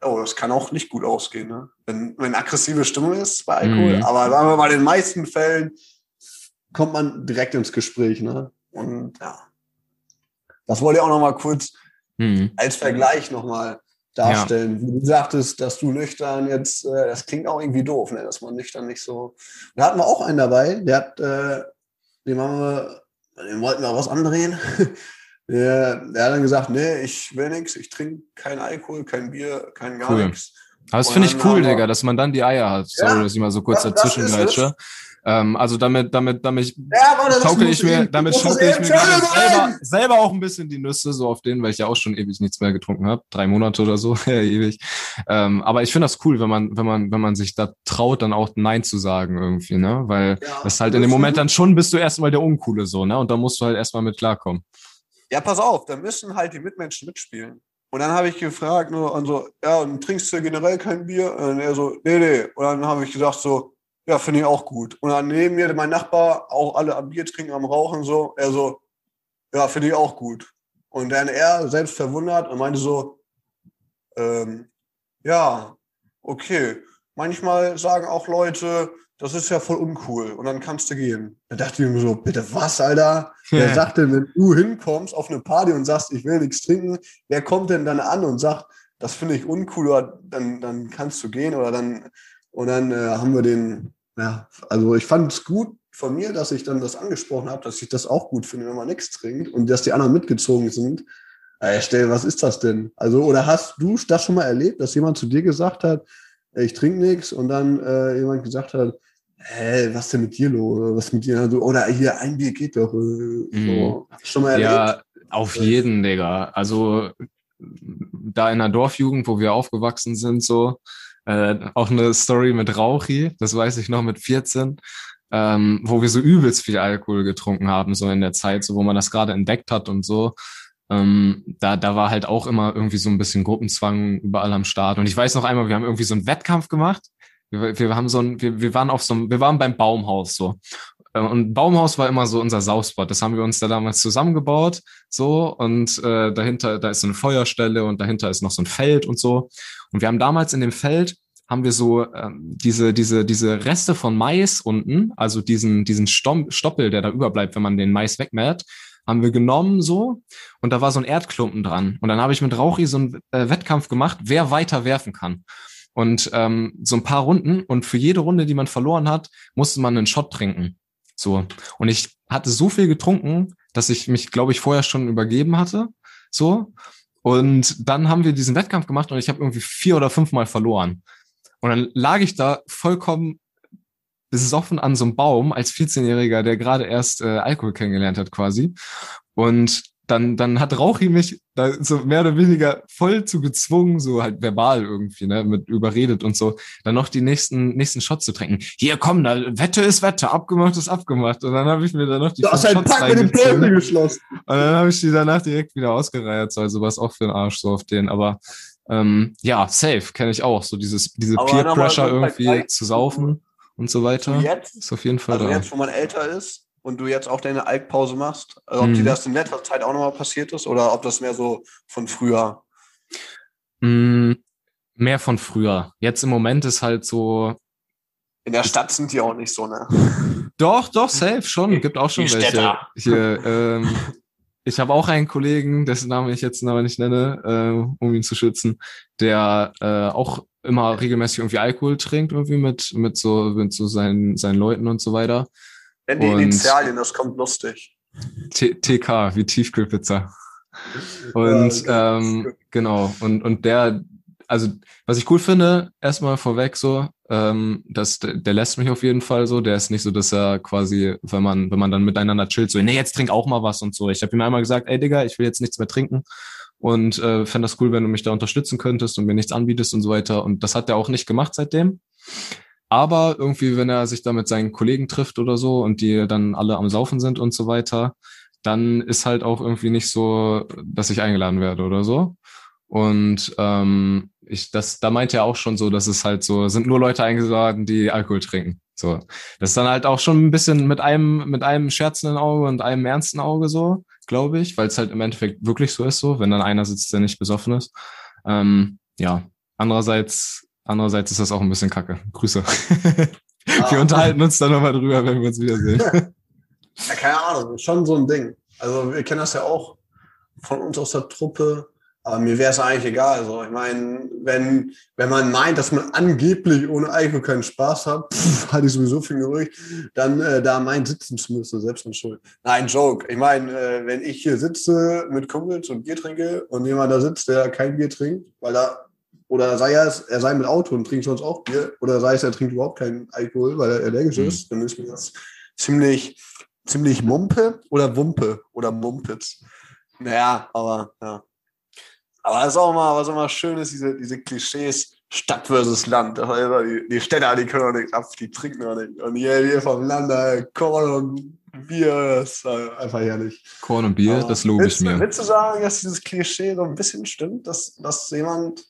Oh, das kann auch nicht gut ausgehen, ne? Wenn, wenn aggressive Stimmung ist bei Alkohol. Mhm. Aber sagen wir mal, in den meisten Fällen kommt man direkt ins Gespräch, ne? Und ja. Das wollte ich auch nochmal kurz mhm. als Vergleich nochmal darstellen. Ja. Wie du sagtest, dass du nüchtern jetzt, äh, das klingt auch irgendwie doof, ne? dass man nüchtern nicht so. Da hatten wir auch einen dabei, der hat, äh, haben wir, dem wollten wir was andrehen. der, der hat dann gesagt, nee, ich will nichts, ich trinke kein Alkohol, kein Bier, kein gar cool. nichts. Aber das finde ich cool, Digga, dass man dann die Eier hat. Sorry, ja, dass ich mal so kurz dazwischen greife. Ähm, also damit, damit, damit ja, schaukel ich mir, damit schaukel ich mir selber, selber auch ein bisschen die Nüsse so auf denen, weil ich ja auch schon ewig nichts mehr getrunken habe, drei Monate oder so, ja, ewig. Ähm, aber ich finde das cool, wenn man, wenn man, wenn man sich da traut, dann auch Nein zu sagen irgendwie, ne? Weil ja, das halt in dem Moment dann schon bist du erstmal der Uncoole so, ne? Und da musst du halt erstmal mit klarkommen. Ja, pass auf, da müssen halt die Mitmenschen mitspielen. Und dann habe ich gefragt, nur und so, ja, und trinkst du generell kein Bier? Und er so, nee, nee. Und dann habe ich gesagt so, ja, finde ich auch gut. Und dann neben mir mein Nachbar, auch alle am Bier trinken, am Rauchen so. Er so, ja, finde ich auch gut. Und dann er selbst verwundert und meinte so, ähm, ja, okay. Manchmal sagen auch Leute, das ist ja voll uncool und dann kannst du gehen. Da dachte ich mir so, bitte was, Alter? Wer sagt denn, wenn du hinkommst auf eine Party und sagst, ich will nichts trinken, wer kommt denn dann an und sagt, das finde ich uncool oder dann, dann kannst du gehen oder dann, und dann äh, haben wir den ja, also ich fand es gut von mir, dass ich dann das angesprochen habe, dass ich das auch gut finde, wenn man nichts trinkt und dass die anderen mitgezogen sind. Ey, stell, was ist das denn? Also, oder hast du das schon mal erlebt, dass jemand zu dir gesagt hat, ich trinke nichts und dann äh, jemand gesagt hat, hä, was denn mit dir los? Was mit dir? Also, oder hier, ein Bier geht doch. Äh, so. Mhm. Schon mal erlebt? Ja, auf jeden, Digga. Also da in der Dorfjugend, wo wir aufgewachsen sind, so, äh, auch eine Story mit Rauchi, das weiß ich noch mit 14, ähm, wo wir so übelst viel Alkohol getrunken haben, so in der Zeit, so wo man das gerade entdeckt hat und so. Ähm, da, da war halt auch immer irgendwie so ein bisschen Gruppenzwang überall am Start. Und ich weiß noch einmal, wir haben irgendwie so einen Wettkampf gemacht. Wir, wir haben so ein, wir, wir waren auf so einem, wir waren beim Baumhaus so. Äh, und Baumhaus war immer so unser Saufspot. Das haben wir uns da damals zusammengebaut. So, und äh, dahinter, da ist so eine Feuerstelle und dahinter ist noch so ein Feld und so. Und wir haben damals in dem Feld haben wir so ähm, diese, diese, diese Reste von Mais unten, also diesen, diesen Stom Stoppel, der da überbleibt, wenn man den Mais wegmäht, haben wir genommen so und da war so ein Erdklumpen dran. Und dann habe ich mit Rauchi so einen äh, Wettkampf gemacht, wer weiter werfen kann. Und ähm, so ein paar Runden und für jede Runde, die man verloren hat, musste man einen Shot trinken. So. Und ich hatte so viel getrunken, dass ich mich, glaube ich, vorher schon übergeben hatte. So. Und dann haben wir diesen Wettkampf gemacht und ich habe irgendwie vier oder fünfmal verloren. Und dann lag ich da vollkommen besoffen an so einem Baum als 14-Jähriger, der gerade erst äh, Alkohol kennengelernt hat quasi. Und dann, dann hat Rauchi mich da so mehr oder weniger voll zu gezwungen, so halt verbal irgendwie, ne, mit überredet und so, dann noch die nächsten, nächsten Shots zu trinken. Hier, komm, da, Wette ist Wette, abgemacht ist abgemacht. Und dann habe ich mir dann noch die du hast Shots Pack mit dem geschlossen. Und dann habe ich die danach direkt wieder ausgereiert, so, also was auch für ein Arsch so auf den, aber ähm, ja, safe, kenne ich auch, so dieses, diese Peer Pressure irgendwie zu saufen und so weiter. Jetzt, ist auf jeden Fall also da. jetzt, wo man älter ist, und du jetzt auch deine Alkpause machst? Also ob mhm. dir das in letzter Zeit auch nochmal passiert ist oder ob das mehr so von früher? Mhm, mehr von früher. Jetzt im Moment ist halt so. In der Stadt sind die auch nicht so, ne? Doch, doch, safe schon. Gibt auch schon die welche. Hier, ähm, ich habe auch einen Kollegen, dessen Namen ich jetzt aber nicht nenne, äh, um ihn zu schützen, der äh, auch immer regelmäßig irgendwie Alkohol trinkt, irgendwie mit, mit so, mit so seinen, seinen Leuten und so weiter. Nenn die Initialien, das kommt lustig. T TK, wie Tiefkühlpizza. Und ja, ähm, genau, und, und der also was ich cool finde, erstmal vorweg so, ähm, dass der, der lässt mich auf jeden Fall so. Der ist nicht so, dass er quasi, wenn man, wenn man dann miteinander chillt, so, nee, jetzt trink auch mal was und so. Ich habe ihm einmal gesagt, ey Digga, ich will jetzt nichts mehr trinken und äh, fände das cool, wenn du mich da unterstützen könntest und mir nichts anbietest und so weiter. Und das hat er auch nicht gemacht seitdem. Aber irgendwie, wenn er sich da mit seinen Kollegen trifft oder so und die dann alle am Saufen sind und so weiter, dann ist halt auch irgendwie nicht so, dass ich eingeladen werde oder so. Und ähm, ich, das, da meint er auch schon so, dass es halt so, sind nur Leute eingeladen, die Alkohol trinken. So. Das ist dann halt auch schon ein bisschen mit einem, mit einem scherzenden Auge und einem ernsten Auge so, glaube ich, weil es halt im Endeffekt wirklich so ist, so, wenn dann einer sitzt, der nicht besoffen ist. Ähm, ja. Andererseits, andererseits ist das auch ein bisschen kacke. Grüße. Ah. wir unterhalten uns dann nochmal drüber, wenn wir uns wiedersehen. Ja, keine Ahnung, schon so ein Ding. Also wir kennen das ja auch von uns aus der Truppe aber mir wäre es eigentlich egal. Also ich meine, wenn, wenn man meint, dass man angeblich ohne Alkohol keinen Spaß hat, pff, hatte ich sowieso viel Gerücht, dann äh, da mein sitzen zu müssen, selbst und schuld. Nein, Joke. Ich meine, äh, wenn ich hier sitze mit Kumpels und Bier trinke und jemand da sitzt, der kein Bier trinkt, weil da oder sei er, er sei mit Auto und trinkt sonst auch Bier, oder sei es, er trinkt überhaupt keinen Alkohol, weil er allergisch mhm. ist, dann ist mir das ziemlich, ziemlich Mumpe oder Wumpe oder Mumpitz. Naja, aber ja. Aber das ist auch mal, was immer schön ist, diese, diese Klischees, Stadt versus Land. Die, die Städter, die können auch nicht ab, die trinken auch nicht. Und hier, hier vom Land, Korn und Bier, das ist einfach herrlich. Korn und Bier, Aber das lobe ich mir. Willst du sagen, dass dieses Klischee so ein bisschen stimmt, dass, dass jemand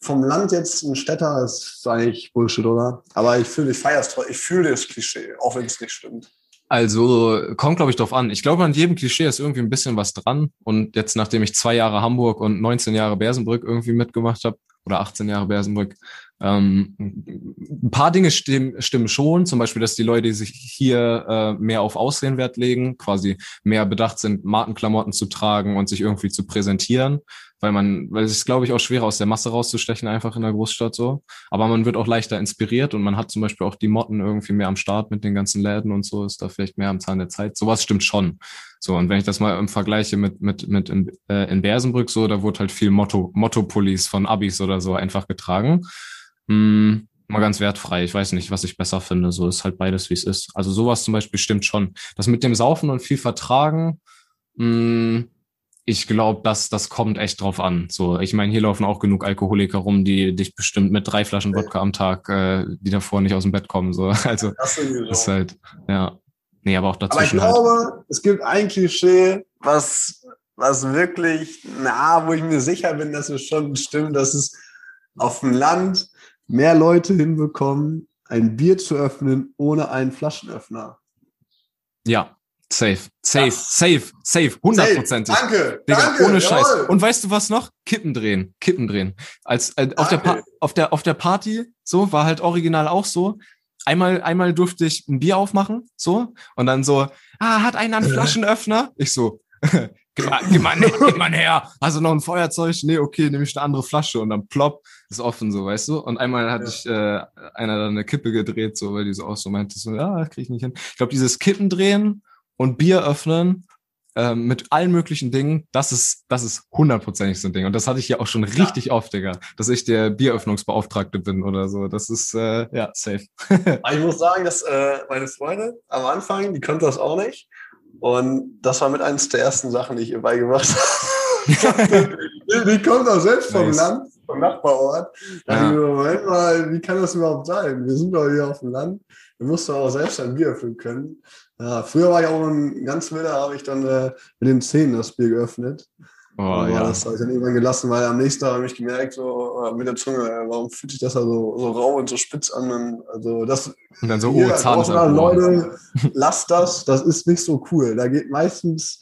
vom Land jetzt ein Städter ist, eigentlich Bullshit, oder? Aber ich fühle, ich feiere es ich fühle das Klischee, auch wenn es nicht stimmt. Also kommt, glaube ich, drauf an. Ich glaube, an jedem Klischee ist irgendwie ein bisschen was dran. Und jetzt, nachdem ich zwei Jahre Hamburg und 19 Jahre Bersenbrück irgendwie mitgemacht habe, oder 18 Jahre Bersenbrück, ähm, ein paar Dinge stimmen, stimmen schon. Zum Beispiel, dass die Leute, die sich hier äh, mehr auf Aussehen Wert legen, quasi mehr bedacht sind, Markenklamotten zu tragen und sich irgendwie zu präsentieren weil man, weil es ist, glaube ich, auch schwerer aus der Masse rauszustechen, einfach in der Großstadt so. Aber man wird auch leichter inspiriert und man hat zum Beispiel auch die Motten irgendwie mehr am Start mit den ganzen Läden und so, ist da vielleicht mehr am Zahn der Zeit. Sowas stimmt schon. So, und wenn ich das mal im Vergleiche mit, mit, mit in, äh, in Bersenbrück so, da wurde halt viel Motto, Motto-Pullis von Abis oder so einfach getragen. Hm, mal ganz wertfrei. Ich weiß nicht, was ich besser finde. So ist halt beides, wie es ist. Also sowas zum Beispiel stimmt schon. Das mit dem Saufen und viel vertragen, mh, hm, ich glaube, dass das kommt echt drauf an. So, ich meine, hier laufen auch genug Alkoholiker rum, die dich bestimmt mit drei Flaschen Wodka am Tag, äh, die davor nicht aus dem Bett kommen. So, also das ist halt, ja, nee, aber auch dazwischen. Aber ich glaube, halt. es gibt ein Klischee, was was wirklich, na, wo ich mir sicher bin, dass es schon stimmt, dass es auf dem Land mehr Leute hinbekommen, ein Bier zu öffnen ohne einen Flaschenöffner. Ja, Safe, safe, ja. safe, safe, hundertprozentig. Danke, Digga, danke, ohne Scheiß. Jawohl. Und weißt du was noch? Kippen drehen, Kippen drehen. Als äh, auf der auf der auf der Party so war halt original auch so. Einmal einmal durfte ich ein Bier aufmachen, so und dann so, ah, hat einer einen Flaschenöffner? Ich so, gib mal, gib mal, gib mal her. Hast du noch ein Feuerzeug? Nee, okay, nehme ich eine andere Flasche und dann plopp, ist offen so, weißt du? Und einmal hatte ja. ich äh, einer dann eine Kippe gedreht, so, weil die so auch so meinte, so, ja, krieg ich nicht hin. Ich glaube, dieses Kippen drehen und Bier öffnen ähm, mit allen möglichen Dingen, das ist, das ist hundertprozentig so ein Ding. Und das hatte ich ja auch schon richtig ja. oft, Digga, dass ich der Bieröffnungsbeauftragte bin oder so. Das ist, äh, ja, safe. ich muss sagen, dass äh, meine Freunde am Anfang, die konnten das auch nicht. Und das war mit eines der ersten Sachen, die ich ihr beigebracht habe. die, die kommt auch selbst vom nice. Land, vom Nachbarort. Ja. Moment mal, wie kann das überhaupt sein? Wir sind doch hier auf dem Land. Wir mussten auch selbst ein Bier öffnen können. Ja, früher war ich auch ein ganz wilder, habe ich dann äh, mit den Zähnen das Bier geöffnet. Oh, Aber ja. Das habe ich dann irgendwann gelassen, weil am nächsten Tag habe ich gemerkt, so äh, mit der Zunge, äh, warum fühlt sich das da so, so rau und so spitz an? Also das, und dann so, oh, Zahn Leute, lasst das, das ist nicht so cool. Da geht meistens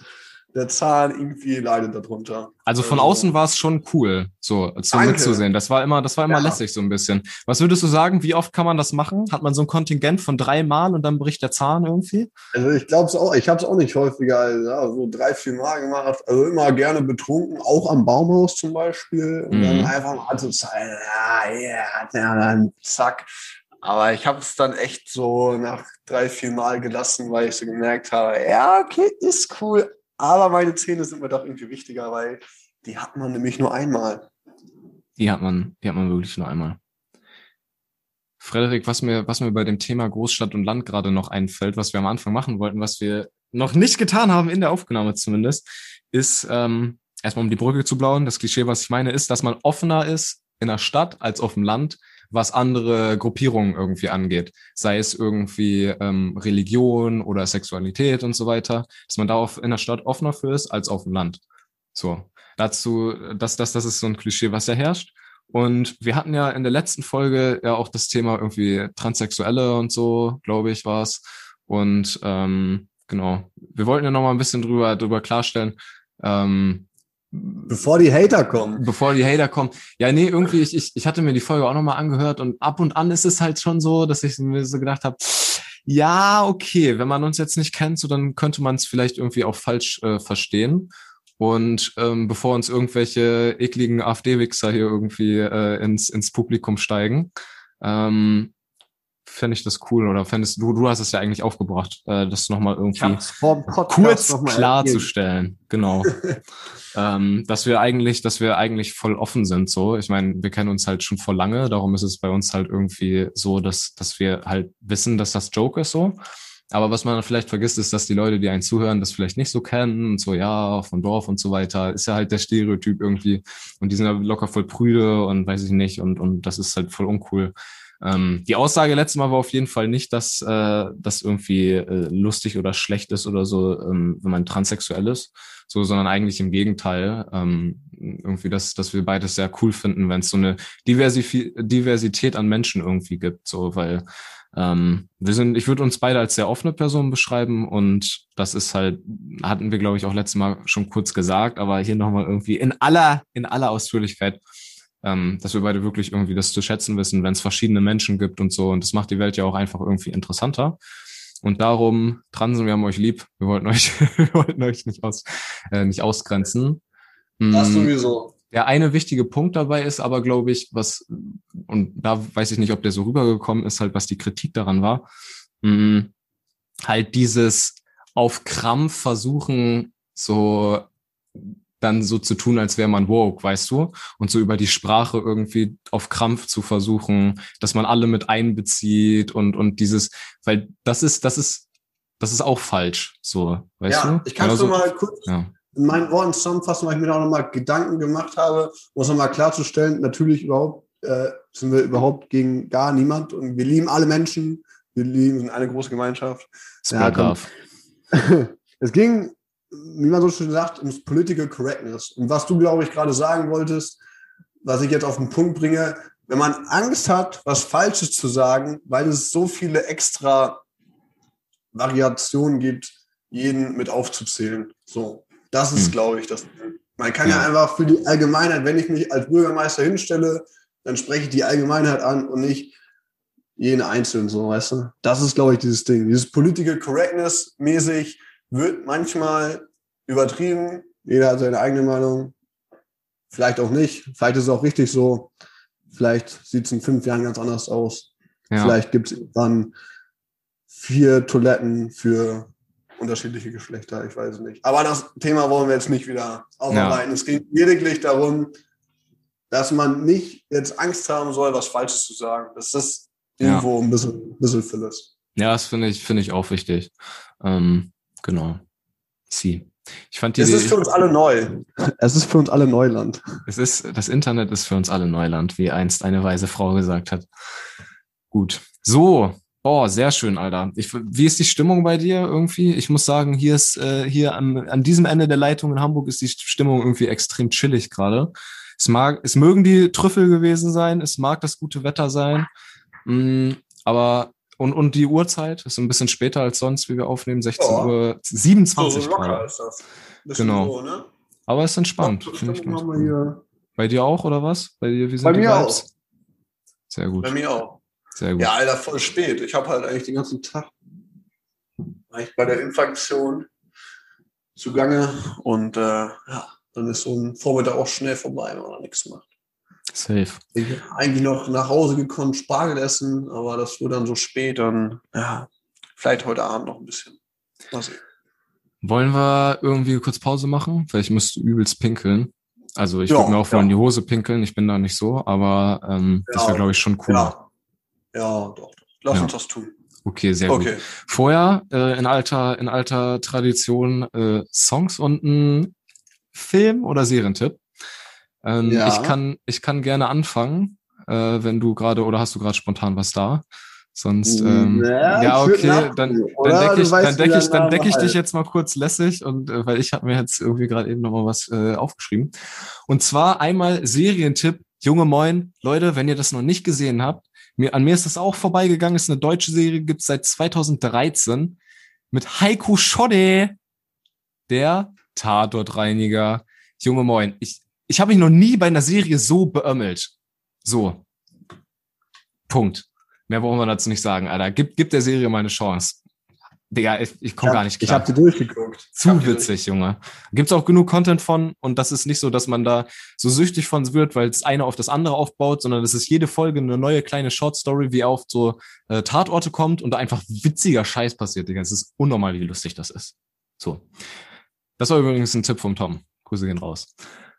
der Zahn irgendwie leidet darunter. Also von also, außen war es schon cool, so zu mitzusehen. Das war immer, das war immer ja. lässig so ein bisschen. Was würdest du sagen? Wie oft kann man das machen? Hat man so ein Kontingent von drei Mal und dann bricht der Zahn irgendwie? Also ich glaube es auch. Ich habe es auch nicht häufiger, also so drei, vier Mal gemacht. Also immer gerne betrunken, auch am Baumhaus zum Beispiel. Und mhm. dann einfach mal zu zeigen, ja, ja, ja, dann zack. Aber ich habe es dann echt so nach drei, vier Mal gelassen, weil ich so gemerkt habe, ja, okay, ist cool, aber meine Zähne sind mir doch irgendwie wichtiger, weil die hat man nämlich nur einmal. die hat man, die hat man wirklich nur einmal. Frederik, was mir, was mir bei dem Thema Großstadt und Land gerade noch einfällt, was wir am Anfang machen wollten, was wir noch nicht getan haben in der Aufnahme zumindest, ist ähm, erstmal um die Brücke zu blauen. Das Klischee, was ich meine, ist, dass man offener ist in der Stadt als auf dem Land, was andere Gruppierungen irgendwie angeht. Sei es irgendwie ähm, Religion oder Sexualität und so weiter, dass man da auf, in der Stadt offener für ist als auf dem Land. So. Dazu, das, das, das ist so ein Klischee, was ja herrscht. Und wir hatten ja in der letzten Folge ja auch das Thema irgendwie Transsexuelle und so, glaube ich, war es. Und ähm, genau, wir wollten ja noch mal ein bisschen drüber, drüber klarstellen, ähm, Bevor die Hater kommen. Bevor die Hater kommen. Ja, nee, irgendwie, ich, ich, ich hatte mir die Folge auch nochmal angehört und ab und an ist es halt schon so, dass ich mir so gedacht habe, ja, okay, wenn man uns jetzt nicht kennt, so dann könnte man es vielleicht irgendwie auch falsch äh, verstehen. Und ähm, bevor uns irgendwelche ekligen AfD-Wichser hier irgendwie äh, ins, ins Publikum steigen, ähm, fände ich das cool oder fändest du, du hast es ja eigentlich aufgebracht, äh, das nochmal irgendwie kurz klarzustellen. Genau. ähm, dass wir eigentlich, dass wir eigentlich voll offen sind. So, ich meine, wir kennen uns halt schon vor lange, darum ist es bei uns halt irgendwie so, dass, dass wir halt wissen, dass das Joke ist so. Aber was man vielleicht vergisst, ist, dass die Leute, die einen zuhören, das vielleicht nicht so kennen und so, ja, von Dorf und so weiter, ist ja halt der Stereotyp irgendwie. Und die sind ja locker voll prüde und weiß ich nicht und, und das ist halt voll uncool. Ähm, die Aussage letztes Mal war auf jeden Fall nicht, dass äh, das irgendwie äh, lustig oder schlecht ist oder so, ähm, wenn man transsexuell ist, so, sondern eigentlich im Gegenteil. Ähm, irgendwie, dass, dass wir beides sehr cool finden, wenn es so eine Diversi Diversität an Menschen irgendwie gibt, so, weil ähm, wir sind, ich würde uns beide als sehr offene Personen beschreiben und das ist halt, hatten wir, glaube ich, auch letztes Mal schon kurz gesagt, aber hier nochmal irgendwie in aller, in aller Ausführlichkeit ähm, dass wir beide wirklich irgendwie das zu schätzen wissen, wenn es verschiedene Menschen gibt und so. Und das macht die Welt ja auch einfach irgendwie interessanter. Und darum, Transen, wir haben euch lieb. Wir wollten euch, wir wollten euch nicht, aus, äh, nicht ausgrenzen. Das mm. sowieso. Der eine wichtige Punkt dabei ist aber, glaube ich, was, und da weiß ich nicht, ob der so rübergekommen ist, halt, was die Kritik daran war, mh, mm, halt dieses auf Krampf versuchen, so dann so zu tun, als wäre man woke, weißt du? Und so über die Sprache irgendwie auf Krampf zu versuchen, dass man alle mit einbezieht und, und dieses, weil das ist, das ist, das ist auch falsch, so, weißt ja, du? Ich kann es mal kurz ja. in meinen Worten zusammenfassen, weil ich mir da auch nochmal Gedanken gemacht habe, um es nochmal klarzustellen, natürlich überhaupt, äh, sind wir überhaupt gegen gar niemand und wir lieben alle Menschen, wir lieben sind eine große Gemeinschaft. Ja, es ging wie man so schön sagt, ums Political Correctness. Und was du, glaube ich, gerade sagen wolltest, was ich jetzt auf den Punkt bringe, wenn man Angst hat, was Falsches zu sagen, weil es so viele extra Variationen gibt, jeden mit aufzuzählen. So, das ist, hm. glaube ich, das. Man kann ja. ja einfach für die Allgemeinheit, wenn ich mich als Bürgermeister hinstelle, dann spreche ich die Allgemeinheit an und nicht jeden Einzelnen, so, weißt du? Das ist, glaube ich, dieses Ding. Dieses Political Correctness mäßig, wird manchmal übertrieben. Jeder hat seine eigene Meinung. Vielleicht auch nicht. Vielleicht ist es auch richtig so. Vielleicht sieht es in fünf Jahren ganz anders aus. Ja. Vielleicht gibt es dann vier Toiletten für unterschiedliche Geschlechter. Ich weiß es nicht. Aber das Thema wollen wir jetzt nicht wieder aufarbeiten. Ja. Es geht lediglich darum, dass man nicht jetzt Angst haben soll, was Falsches zu sagen. Das ist irgendwo ja. ein bisschen, ein bisschen Phyllis. Ja, das finde ich, finde ich auch wichtig. Ähm, Genau. Sie. Ich fand die es ist für uns alle neu. Es ist für uns alle Neuland. Es ist, das Internet ist für uns alle Neuland, wie einst eine weise Frau gesagt hat. Gut. So. Oh, sehr schön, Alter. Ich, wie ist die Stimmung bei dir irgendwie? Ich muss sagen, hier ist, äh, hier an, an diesem Ende der Leitung in Hamburg ist die Stimmung irgendwie extrem chillig gerade. Es mag, es mögen die Trüffel gewesen sein, es mag das gute Wetter sein, mh, mm, aber und, und die Uhrzeit ist ein bisschen später als sonst, wie wir aufnehmen, 16 oh. Uhr 27 so Grad. Ist das. Genau. Roh, ne? Aber es ist entspannt. Ich Bei dir auch, oder was? Bei dir, wie sind Bei die mir Vibes? Auch. Sehr gut. Bei mir auch. Sehr gut. Ja, Alter, voll spät. Ich habe halt eigentlich den ganzen Tag eigentlich bei der Infektion zugange und äh, ja, dann ist so ein Vormittag auch schnell vorbei, wenn man nichts macht. Safe. Ich eigentlich noch nach Hause gekommen, Spargel essen, aber das wurde dann so spät, dann, ja, vielleicht heute Abend noch ein bisschen. Mal sehen. Wollen wir irgendwie kurz Pause machen? Weil ich müsste übelst pinkeln. Also ich Ja, würde mir auch ja. in die Hose pinkeln, ich bin da nicht so, aber ähm, das Ja, wäre, glaube ich, schon cool. Ja. Ja, doch. Lass Ja. uns das tun. Okay, sehr gut. Okay. Vorher äh, in alter in alter Tradition äh, Songs und ein Film oder Serientipp. Ähm, Ja. Ich kann ich kann gerne anfangen, äh, wenn du gerade oder hast du gerade spontan was da? Sonst ähm, Ja, ja okay, dann dann decke ich dann der ich dann decke ich dich jetzt mal kurz lässig und äh, weil ich habe mir jetzt irgendwie gerade eben noch mal was äh, aufgeschrieben. Und zwar einmal Serientipp, Junge Moin, Leute, wenn ihr das noch nicht gesehen habt, mir, an mir ist das auch vorbeigegangen, ist eine deutsche Serie, gibt's seit 2013 mit Heiko Schodde, der Tatortreiniger. Junge Moin, ich, ich habe mich noch nie bei einer Serie so beömmelt. So. Punkt. Mehr wollen wir dazu nicht sagen, Alter. Gib, gib der Serie mal eine Chance. Digga, ich, ich komme gar nicht Ich klar. habe die durchgeguckt. Ich Zu witzig, Junge. Gibt's auch genug Content von und das ist nicht so, dass man da so süchtig von wird, weil das eine auf das andere aufbaut, sondern das ist jede Folge eine neue kleine Short Story, wie auf so äh, Tatorte kommt und da einfach witziger Scheiß passiert, Digga. Es ist unnormal, wie lustig das ist. So. Das war übrigens ein Tipp vom Tom. Grüße gehen raus.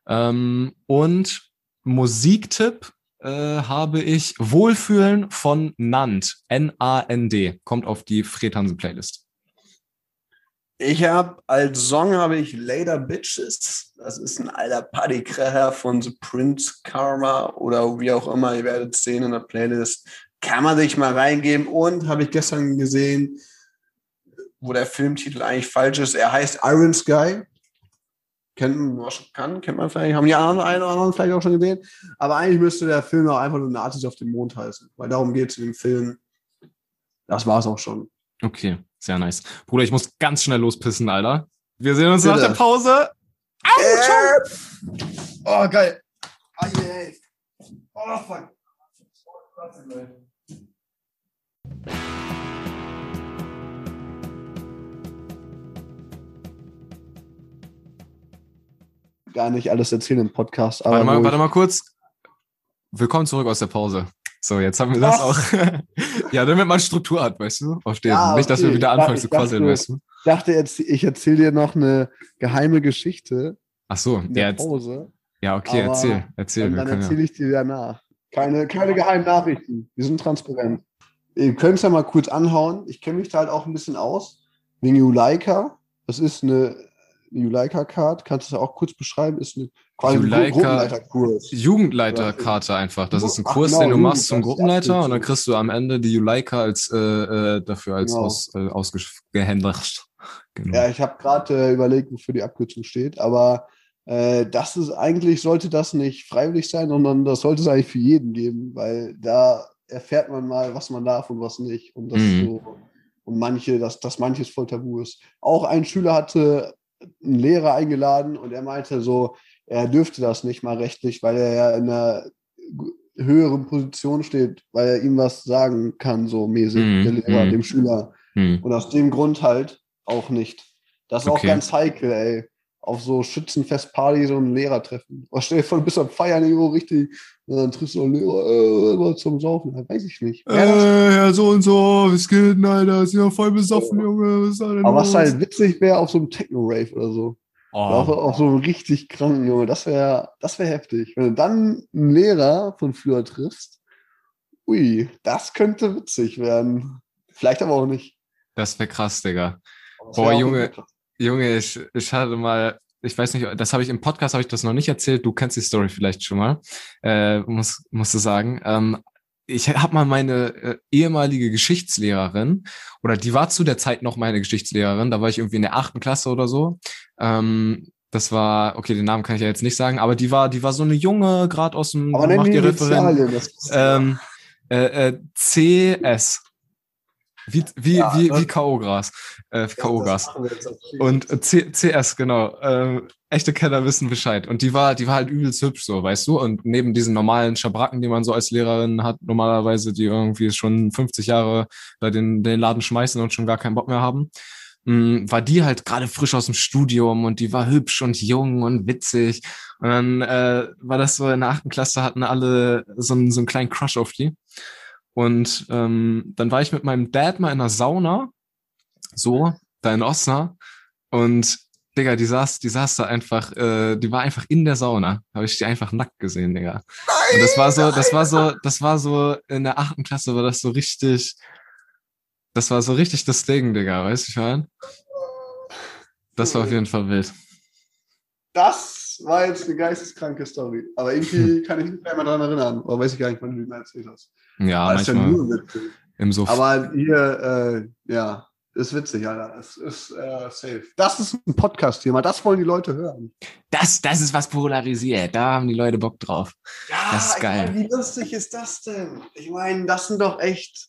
Ähm, und Musiktipp äh, habe ich Wohlfühlen von Nand. N-A-N-D. Kommt auf die Fred Hansen Playlist. Ich habe als Song habe ich Later Bitches. Das ist ein alter Partykrächer von The Prince Karma oder wie auch immer. Ihr werdet sehen in der Playlist. Kann man sich mal reingeben. Und habe ich gestern gesehen, wo der Filmtitel eigentlich falsch ist. Er heißt Iron Sky. Kennt man, kann, kennt man vielleicht, haben die anderen, einen oder anderen vielleicht auch schon gesehen. Aber eigentlich müsste der Film auch einfach nur Nazis auf dem Mond heißen. Weil darum geht es in dem Film. Das war es auch schon. Okay, sehr nice. Bruder, ich muss ganz schnell lospissen, Alter. Wir sehen uns nach Bitte. der Pause. Äh, Oh, geil. Ah, yeah. Oh, fuck. Gar nicht alles erzählen im Podcast. Warte mal, warte mal kurz. Willkommen zurück aus der Pause. So, jetzt haben wir das auch. Was? ja, damit man Struktur hat, weißt du? Auf dem. Ja, Nicht, dass wir okay. wieder anfangen dachte- zu dachte, quasseln, weißt du? Ich dachte, jetzt, ich erzähle dir noch eine geheime Geschichte Ach so, in ja, der jetzt, Pause. ja okay, Aber erzähl, erzähl. Wir dann können erzähle ich dir danach. Keine, keine geheimen Nachrichten. Die sind transparent. Ihr könnt es ja mal kurz anhauen. Ich kenne mich da halt auch ein bisschen aus. Wegen Juleika. Das ist eine Juleika-Card. Kannst du das auch kurz beschreiben? Ist eine quasi Gruppenleiterkurs. Jugendleiterkarte einfach. Das ist ein Ach, Kurs, genau, den du machst zum Gruppenleiter und dann kriegst du am Ende die Juleika als äh, äh, dafür als Genau. aus, äh, ausgehändigt. Genau. Ja, ich habe gerade äh, überlegt, wofür die Abkürzung steht, aber äh, das ist eigentlich, sollte das nicht freiwillig sein, sondern das sollte es eigentlich für jeden geben, weil da erfährt man mal, was man darf und was nicht. Und das Mhm. so, und manche, dass, dass manches voll tabu ist. Auch ein Schüler hatte einen Lehrer eingeladen und er meinte so, er dürfte das nicht mal rechtlich, weil er ja in einer höheren Position steht, weil er ihm was sagen kann, so mäßig, Mhm, der Lehrer, mhm. dem Schüler. Hm. Und aus dem Grund halt auch nicht. Das ist Okay. auch ganz heikel, ey. Auf so Schützenfestparty so einen Lehrer treffen. Was stell dir vor, du bist am Feiern irgendwo richtig, und dann triffst du einen Lehrer, äh, immer zum Saufen. Ja, weiß ich nicht. Ja, das- Äh, ja, so und so, was geht denn, Alter? Ist ja voll besoffen, Junge. Was aber was halt witzig wäre auf so einem Techno-Rave oder so. Oder Auf, oh, auf so einem richtig kranken Junge. Das wäre das wär heftig. Wenn du dann einen Lehrer von früher triffst, ui, das könnte witzig werden. Vielleicht aber auch nicht. das wäre krass, das Boah, Junge. krass. Junge, ich, ich hatte mal, ich weiß nicht, das habe ich im Podcast, habe ich das noch nicht erzählt. Du kennst die Story vielleicht schon mal, äh, muss, musst du sagen. Ähm, ich habe mal meine äh, ehemalige Geschichtslehrerin, oder die war zu der Zeit noch meine Geschichtslehrerin, da war ich irgendwie in der achten Klasse oder so. Ähm, das war, okay, den Namen kann ich ja jetzt nicht sagen, aber die war, die war so eine junge, gerade aus dem Aber macht die Referent. Ähm, äh, äh, CS. Wie, wie, Ja, wie, das- wie K.O.-Gras. Äh, K.O.-Gas. jeden Und äh, C CS, genau. Ähm, echte Kenner wissen Bescheid. Und die war, die war halt übelst hübsch, so, weißt du? Und neben diesen normalen Schabracken, die man so als Lehrerin hat, normalerweise, die irgendwie schon 50 Jahre bei den, den Laden schmeißen und schon gar keinen Bock mehr haben, mh, war die halt gerade frisch aus dem Studium und die war hübsch und jung und witzig. Und dann äh, war das so, in der achten Klasse hatten alle so einen, so einen kleinen Crush auf die. Und ähm, dann war ich mit meinem Dad mal in einer Sauna, so, da in Osnabrück. Und Digga, die saß, die saß da einfach, äh, die war einfach in der Sauna. Habe ich die einfach nackt gesehen, Digga. Nein, Und das war so, das war so, das war so, in der achten Klasse war das so richtig, das war so richtig das Ding, Digga, weißt du, ich mein? Das war auf jeden Fall wild. Das war jetzt eine geisteskranke Story. Aber irgendwie kann ich mich nicht mehr daran erinnern. Oder weiß ich gar nicht, wann du die mir erzählt hast. Ja, Das ist ja manchmal nur witzig. im Suff. Aber hier, äh, ja, ist witzig, Alter. Es ist äh, safe. Das ist ein Podcast-Thema. Das wollen die Leute hören. Das, das ist was polarisiert. Da haben die Leute Bock drauf. Ja, Das ist geil. Meine, wie lustig ist das denn? Ich meine, das sind doch echt.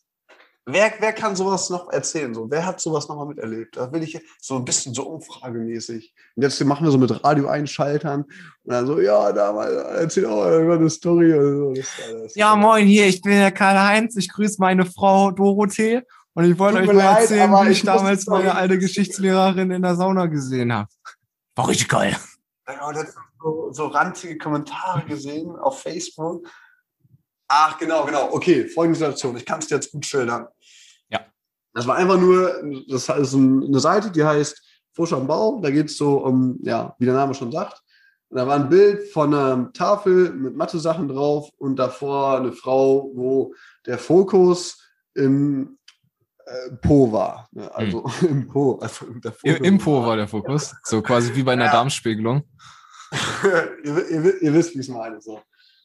Wer, wer kann sowas noch erzählen? So, wer hat sowas nochmal miterlebt? Da will ich so ein bisschen so umfragemäßig. Und jetzt machen wir so mit Radio-Einschaltern und dann so, ja, da mal erzähl auch über eine Story so. Das, das, Ja, moin hier, ich bin der Karl-Heinz. Ich grüße meine Frau Dorothee. Und ich wollte euch mal leid, erzählen, wie ich ich damals meine alte. Geschichtslehrerin in der Sauna gesehen habe. War richtig geil. Ja, jetzt so, so ranzige Kommentare gesehen auf Facebook. Ach, genau, genau. Okay, folgende Situation. Ich kann es dir jetzt gut schildern. Ja. Das war einfach nur, das ist eine Seite, die heißt Fusch am Bau. Da geht es so um, ja, wie der Name schon sagt. Und da war ein Bild von einer Tafel mit Mathe-Sachen drauf und davor eine Frau, wo der Fokus im äh, Po war. Ne? Also im Po. Also der Im, Fokus Im Po war der Fokus. So quasi wie bei einer Ja. Darmspiegelung. ihr, ihr, ihr wisst, wie ich es meine. So.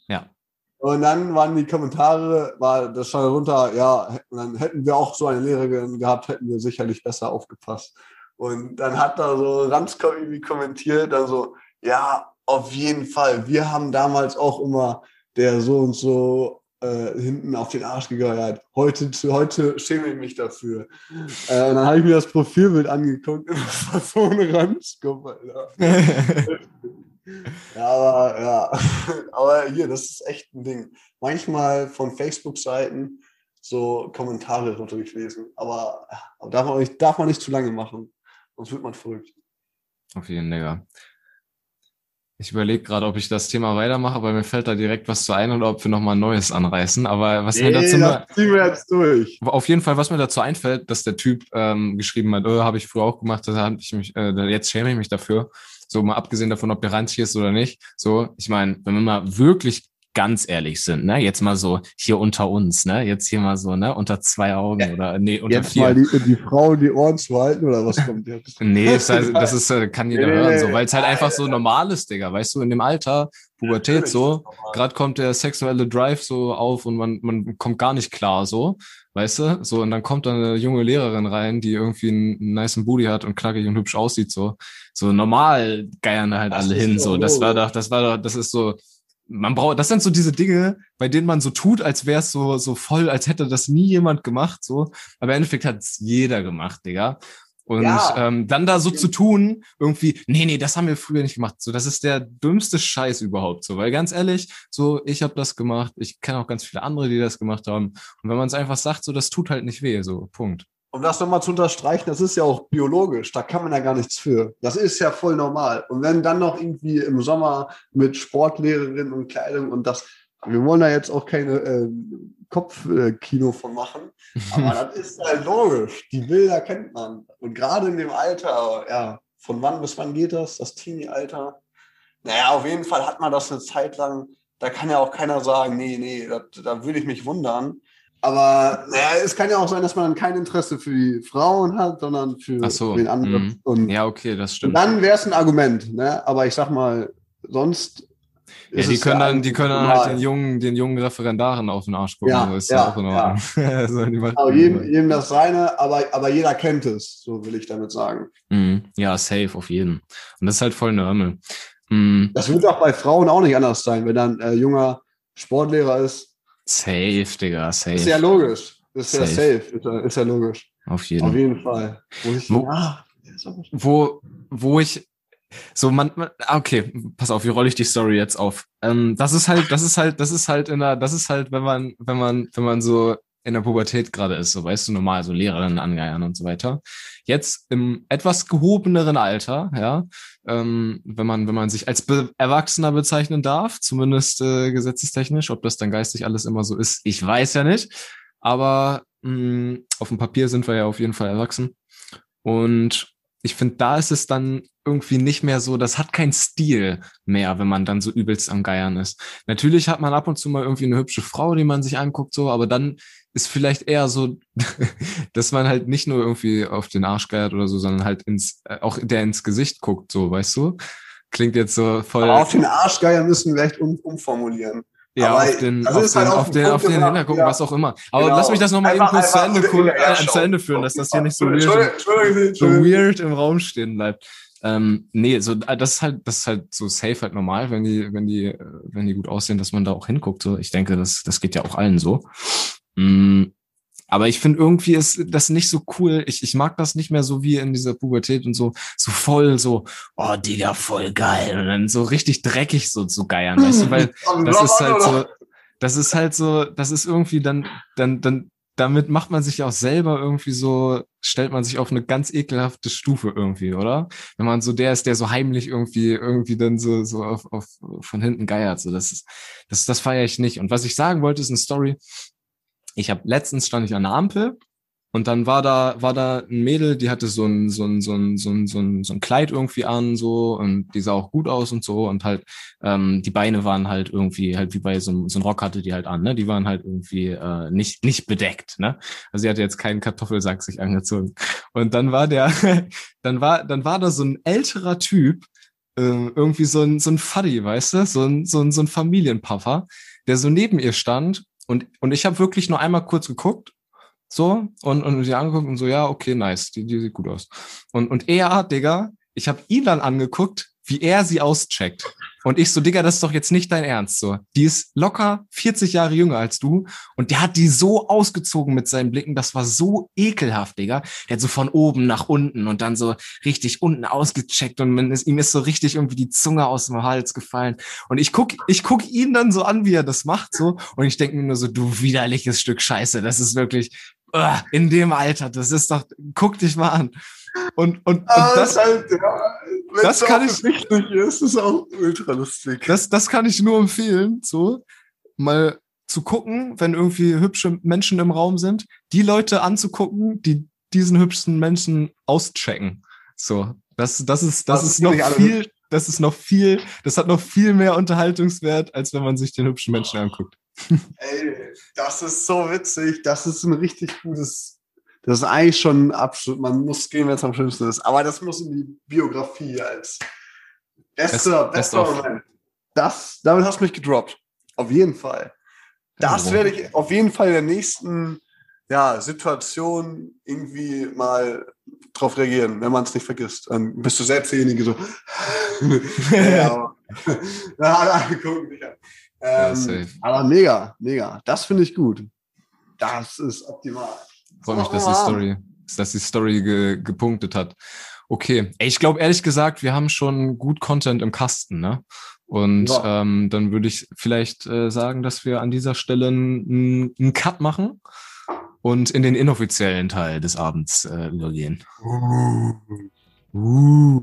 Ja. Und dann waren die Kommentare, war das stand runter, ja, dann hätten wir auch so eine Lehrerin gehabt, hätten wir sicherlich besser aufgepasst. Und dann hat da so Ranzko irgendwie kommentiert, dann so, ja, auf jeden Fall. Wir haben damals auch immer der so und so äh, hinten auf den Arsch gegeuert. Heute, heute schäme ich mich dafür. Äh, und dann habe ich mir das Profilbild angeguckt und das war so ein Ranzkopf, Alter. Ja, aber ja, aber hier, das ist echt ein Ding. Manchmal von Facebook-Seiten so Kommentare durchlesen, aber, aber darf, man nicht, darf man nicht zu lange machen, sonst wird man verrückt. Auf jeden Digga. Ich überlege gerade, ob ich das Thema weitermache, aber mir fällt da direkt was zu ein oder ob wir nochmal ein neues anreißen. Aber was mir dazu das ziehen wir jetzt durch. auf jeden Fall, was mir dazu einfällt, dass der Typ ähm, geschrieben hat, oh, habe ich früher auch gemacht, das hab ich mich, äh, jetzt schäme ich mich dafür. So mal abgesehen davon, ob der ranzig ist oder nicht. So, ich meine, wenn wir mal wirklich ganz ehrlich sind, ne, jetzt mal so hier unter uns, ne, jetzt hier mal so, ne, unter zwei Augen oder nee, unter Jetzt vier. mal die, die Frauen die Ohren zu halten oder was kommt jetzt? Nee, ist halt, das ist, äh, kann jeder Nee, hören, so, weil es halt einfach so normal ist, Digga. Weißt du, in dem Alter, Pubertät so, gerade kommt der sexuelle Drive so auf und man, man kommt gar nicht klar, so, weißt du? So, und dann kommt da eine junge Lehrerin rein, die irgendwie einen, niceen Booty hat und knackig und hübsch aussieht, so. So normal geiern da halt Das alle hin, so. Das war doch, das war doch, das ist so, man braucht, das sind so diese Dinge, bei denen man so tut, als wäre es so, so voll, als hätte das nie jemand gemacht, so. Aber im Endeffekt hat es jeder gemacht, Digga. Und Ja. ähm, dann da so zu tun, irgendwie, nee, nee, das haben wir früher nicht gemacht. So, das ist der dümmste Scheiß überhaupt. So, weil ganz ehrlich, so, ich habe das gemacht, ich kenne auch ganz viele andere, die das gemacht haben. Und wenn man es einfach sagt, so, das tut halt nicht weh, so, Punkt. Um das nochmal zu unterstreichen, das ist ja auch biologisch, da kann man ja gar nichts für. Das ist ja voll normal. Und wenn dann noch irgendwie im Sommer mit Sportlehrerin und Kleidung und das, wir wollen da jetzt auch keine äh, Kopfkino von machen, aber das ist ja logisch. Die Bilder kennt man. Und gerade in dem Alter, ja, von wann bis wann geht das, das Teenie-Alter? Naja, auf jeden Fall hat man das eine Zeit lang, da kann ja auch keiner sagen, nee, nee, da, da würde ich mich wundern. Aber naja, es kann ja auch sein, dass man dann kein Interesse für die Frauen hat, sondern für so, den anderen. mhm. Und, Ja, okay, das stimmt. dann wäre es ein Argument, ne? Aber ich sag mal, sonst. Ja, die können dann, die können dann halt den jungen, den jungen Referendaren auf den Arsch gucken. Ja, ist ja, ja auch in Ordnung. so, die machen- Aber jedem, jedem das seine, aber, aber jeder kennt es, so will ich damit sagen. Mhm. Ja, safe, auf jeden. Und das ist halt voll normal. Mhm. Das wird auch bei Frauen auch nicht anders sein, wenn dann äh, junger Sportlehrer ist. Safe, Digga, safe. Ist ja logisch. Ist ja Safe. safe. Ist ja, ist ja logisch. Auf jeden Auf jeden Fall. Wo ich, wo, wo ich so man, man ah, okay, pass auf, wie rolle ich die Story jetzt auf? Ähm, das ist halt, das ist halt, das ist halt in der, das ist halt, wenn man, wenn man, wenn man so in der Pubertät gerade ist, so weißt du, normal so Lehrerinnen angeiern und so weiter. Jetzt im etwas gehobeneren Alter, ja, ähm, wenn man, wenn man sich als Be Erwachsener bezeichnen darf, zumindest äh, gesetzestechnisch, ob das dann geistig alles immer so ist, ich weiß ja nicht. Aber mh, auf dem Papier sind wir ja auf jeden Fall erwachsen. Und ich finde, da ist es dann irgendwie nicht mehr so, das hat keinen Stil mehr, wenn man dann so übelst am Geiern ist. Natürlich hat man ab und zu mal irgendwie eine hübsche Frau, die man sich anguckt, so, aber dann ist vielleicht eher so, dass man halt nicht nur irgendwie auf den Arsch geiert oder so, sondern halt ins, äh, auch der ins Gesicht guckt, so, weißt du? Klingt jetzt so voll. Aber auf den Arsch geiern müssen wir echt um, umformulieren. Ja, Aber auf den, das auf den, halt auf auf den den, auf den gebracht, Hintergrund, ja. was auch immer. Aber Genau. lass mich das nochmal eben kurz zu Ende, den äh, zu Ende führen, dass das hier nicht so weird, so weird im Raum stehen bleibt. Ähm, nee, so, äh, das ist halt, das ist halt so safe halt normal, wenn die, wenn die, äh, wenn die gut aussehen, dass man da auch hinguckt. So, ich denke, das, das geht ja auch allen so. Mm, aber ich finde irgendwie ist das nicht so cool. Ich, ich mag das nicht mehr so wie in dieser Pubertät und so, so voll so, oh, Digga, voll geil. Und dann so richtig dreckig so zu geiern, weißt du, weil das ist halt so, das ist halt so, das ist irgendwie dann, dann, dann, damit macht man sich auch selber irgendwie so, stellt man sich auf eine ganz ekelhafte Stufe irgendwie, oder? Wenn man so der ist, der so heimlich irgendwie, irgendwie dann so, so auf, auf, von hinten geiert, so, das ist, das, das feiere ich nicht. Und was ich sagen wollte, ist eine Story. Ich habe letztens stand ich an der Ampel und dann war da, war da ein Mädel, die hatte so ein, so ein, so ein, so ein, so ein, so ein Kleid irgendwie an, so, und die sah auch gut aus und so, und halt, ähm, die Beine waren halt irgendwie, halt wie bei so, einem- so einem Rock hatte die halt an, ne? Die waren halt irgendwie äh, nicht, nicht bedeckt, ne? Also sie hatte jetzt keinen Kartoffelsack sich angezogen. Und dann war der, dann war, dann war da so ein älterer Typ, äh, irgendwie so ein, so ein Fuddy, weißt du? So ein, so ein, so ein Familienpapa, der so neben ihr stand und, und ich habe wirklich nur einmal kurz geguckt, so, und, und sie angeguckt und so, ja, okay, nice, die, die sieht gut aus. Und, und er, Digga, ich habe ihn dann angeguckt, wie er sie auscheckt. Und ich so, Digga, das ist doch jetzt nicht dein Ernst, so. Die ist locker 40 Jahre jünger als du und der hat die so ausgezogen mit seinen Blicken, das war so ekelhaft, Digga. Der hat so von oben nach unten und dann so richtig unten ausgecheckt und man ist, ihm ist so richtig irgendwie die Zunge aus dem Hals gefallen. Und ich guck, ich guck ihn dann so an, wie er das macht, so. Und ich denke mir nur so, du widerliches Stück Scheiße, das ist wirklich, in dem Alter, das ist doch, guck dich mal an. Und, und, und Ah, das, halt, ja, das kann ich- offensichtlich ist, ist auch ultra lustig. das, das kann ich nur empfehlen, so mal zu gucken, wenn irgendwie hübsche Menschen im Raum sind, die Leute anzugucken, die diesen hübschen Menschen auschecken. So, das, das ist, das Das ist noch viel, das ist noch viel, das hat noch viel mehr Unterhaltungswert, als wenn man sich den hübschen Menschen anguckt. Ey, das ist so witzig. Das ist ein richtig gutes. Das ist eigentlich schon ein Abschluss. Man muss gehen, wenn es am schlimmsten ist. Aber das muss in die Biografie als bester, Best- best bester of. Moment. Das, damit hast du mich gedroppt. Auf jeden Fall. Das werde ich auf jeden Fall in der nächsten ja, Situation irgendwie mal drauf reagieren, wenn man es nicht vergisst. Dann bist du selbst derjenige so. ja, aber, ja, gucken dich an. Ja, Ähm, safe. aber mega, mega. Das finde ich gut. Das ist optimal. Freut mich, dass die Story, dass die Story ge, gepunktet hat. Okay. Ey, ich glaube ehrlich gesagt, wir haben schon gut Content im Kasten, ne? Und Ja. ähm, dann würde ich vielleicht äh, sagen, dass wir an dieser Stelle einen Cut machen und in den inoffiziellen Teil des Abends äh, übergehen. Uh.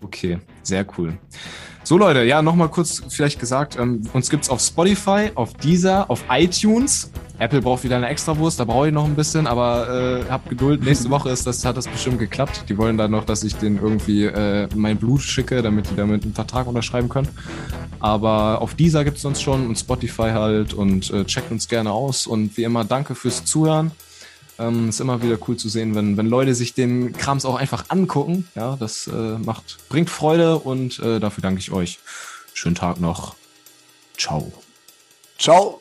Okay, sehr cool. So Leute, ja, nochmal kurz vielleicht gesagt, ähm, uns gibt's auf Spotify, auf Deezer, auf iTunes. Apple braucht wieder eine Extrawurst, da brauche ich noch ein bisschen, aber äh, habt Geduld. Nächste Woche ist das, hat das bestimmt geklappt. Die wollen dann noch, dass ich denen irgendwie äh, mein Blut schicke, damit die damit einen Vertrag unterschreiben können. Aber auf Deezer gibt's uns schon und Spotify halt und äh, checkt uns gerne aus. Und wie immer, danke fürs Zuhören. Ähm, ist immer wieder cool zu sehen, wenn, wenn Leute sich den Krams auch einfach angucken. Ja, das äh, macht, bringt Freude und äh, dafür danke ich euch. Schönen Tag noch. Ciao. Ciao.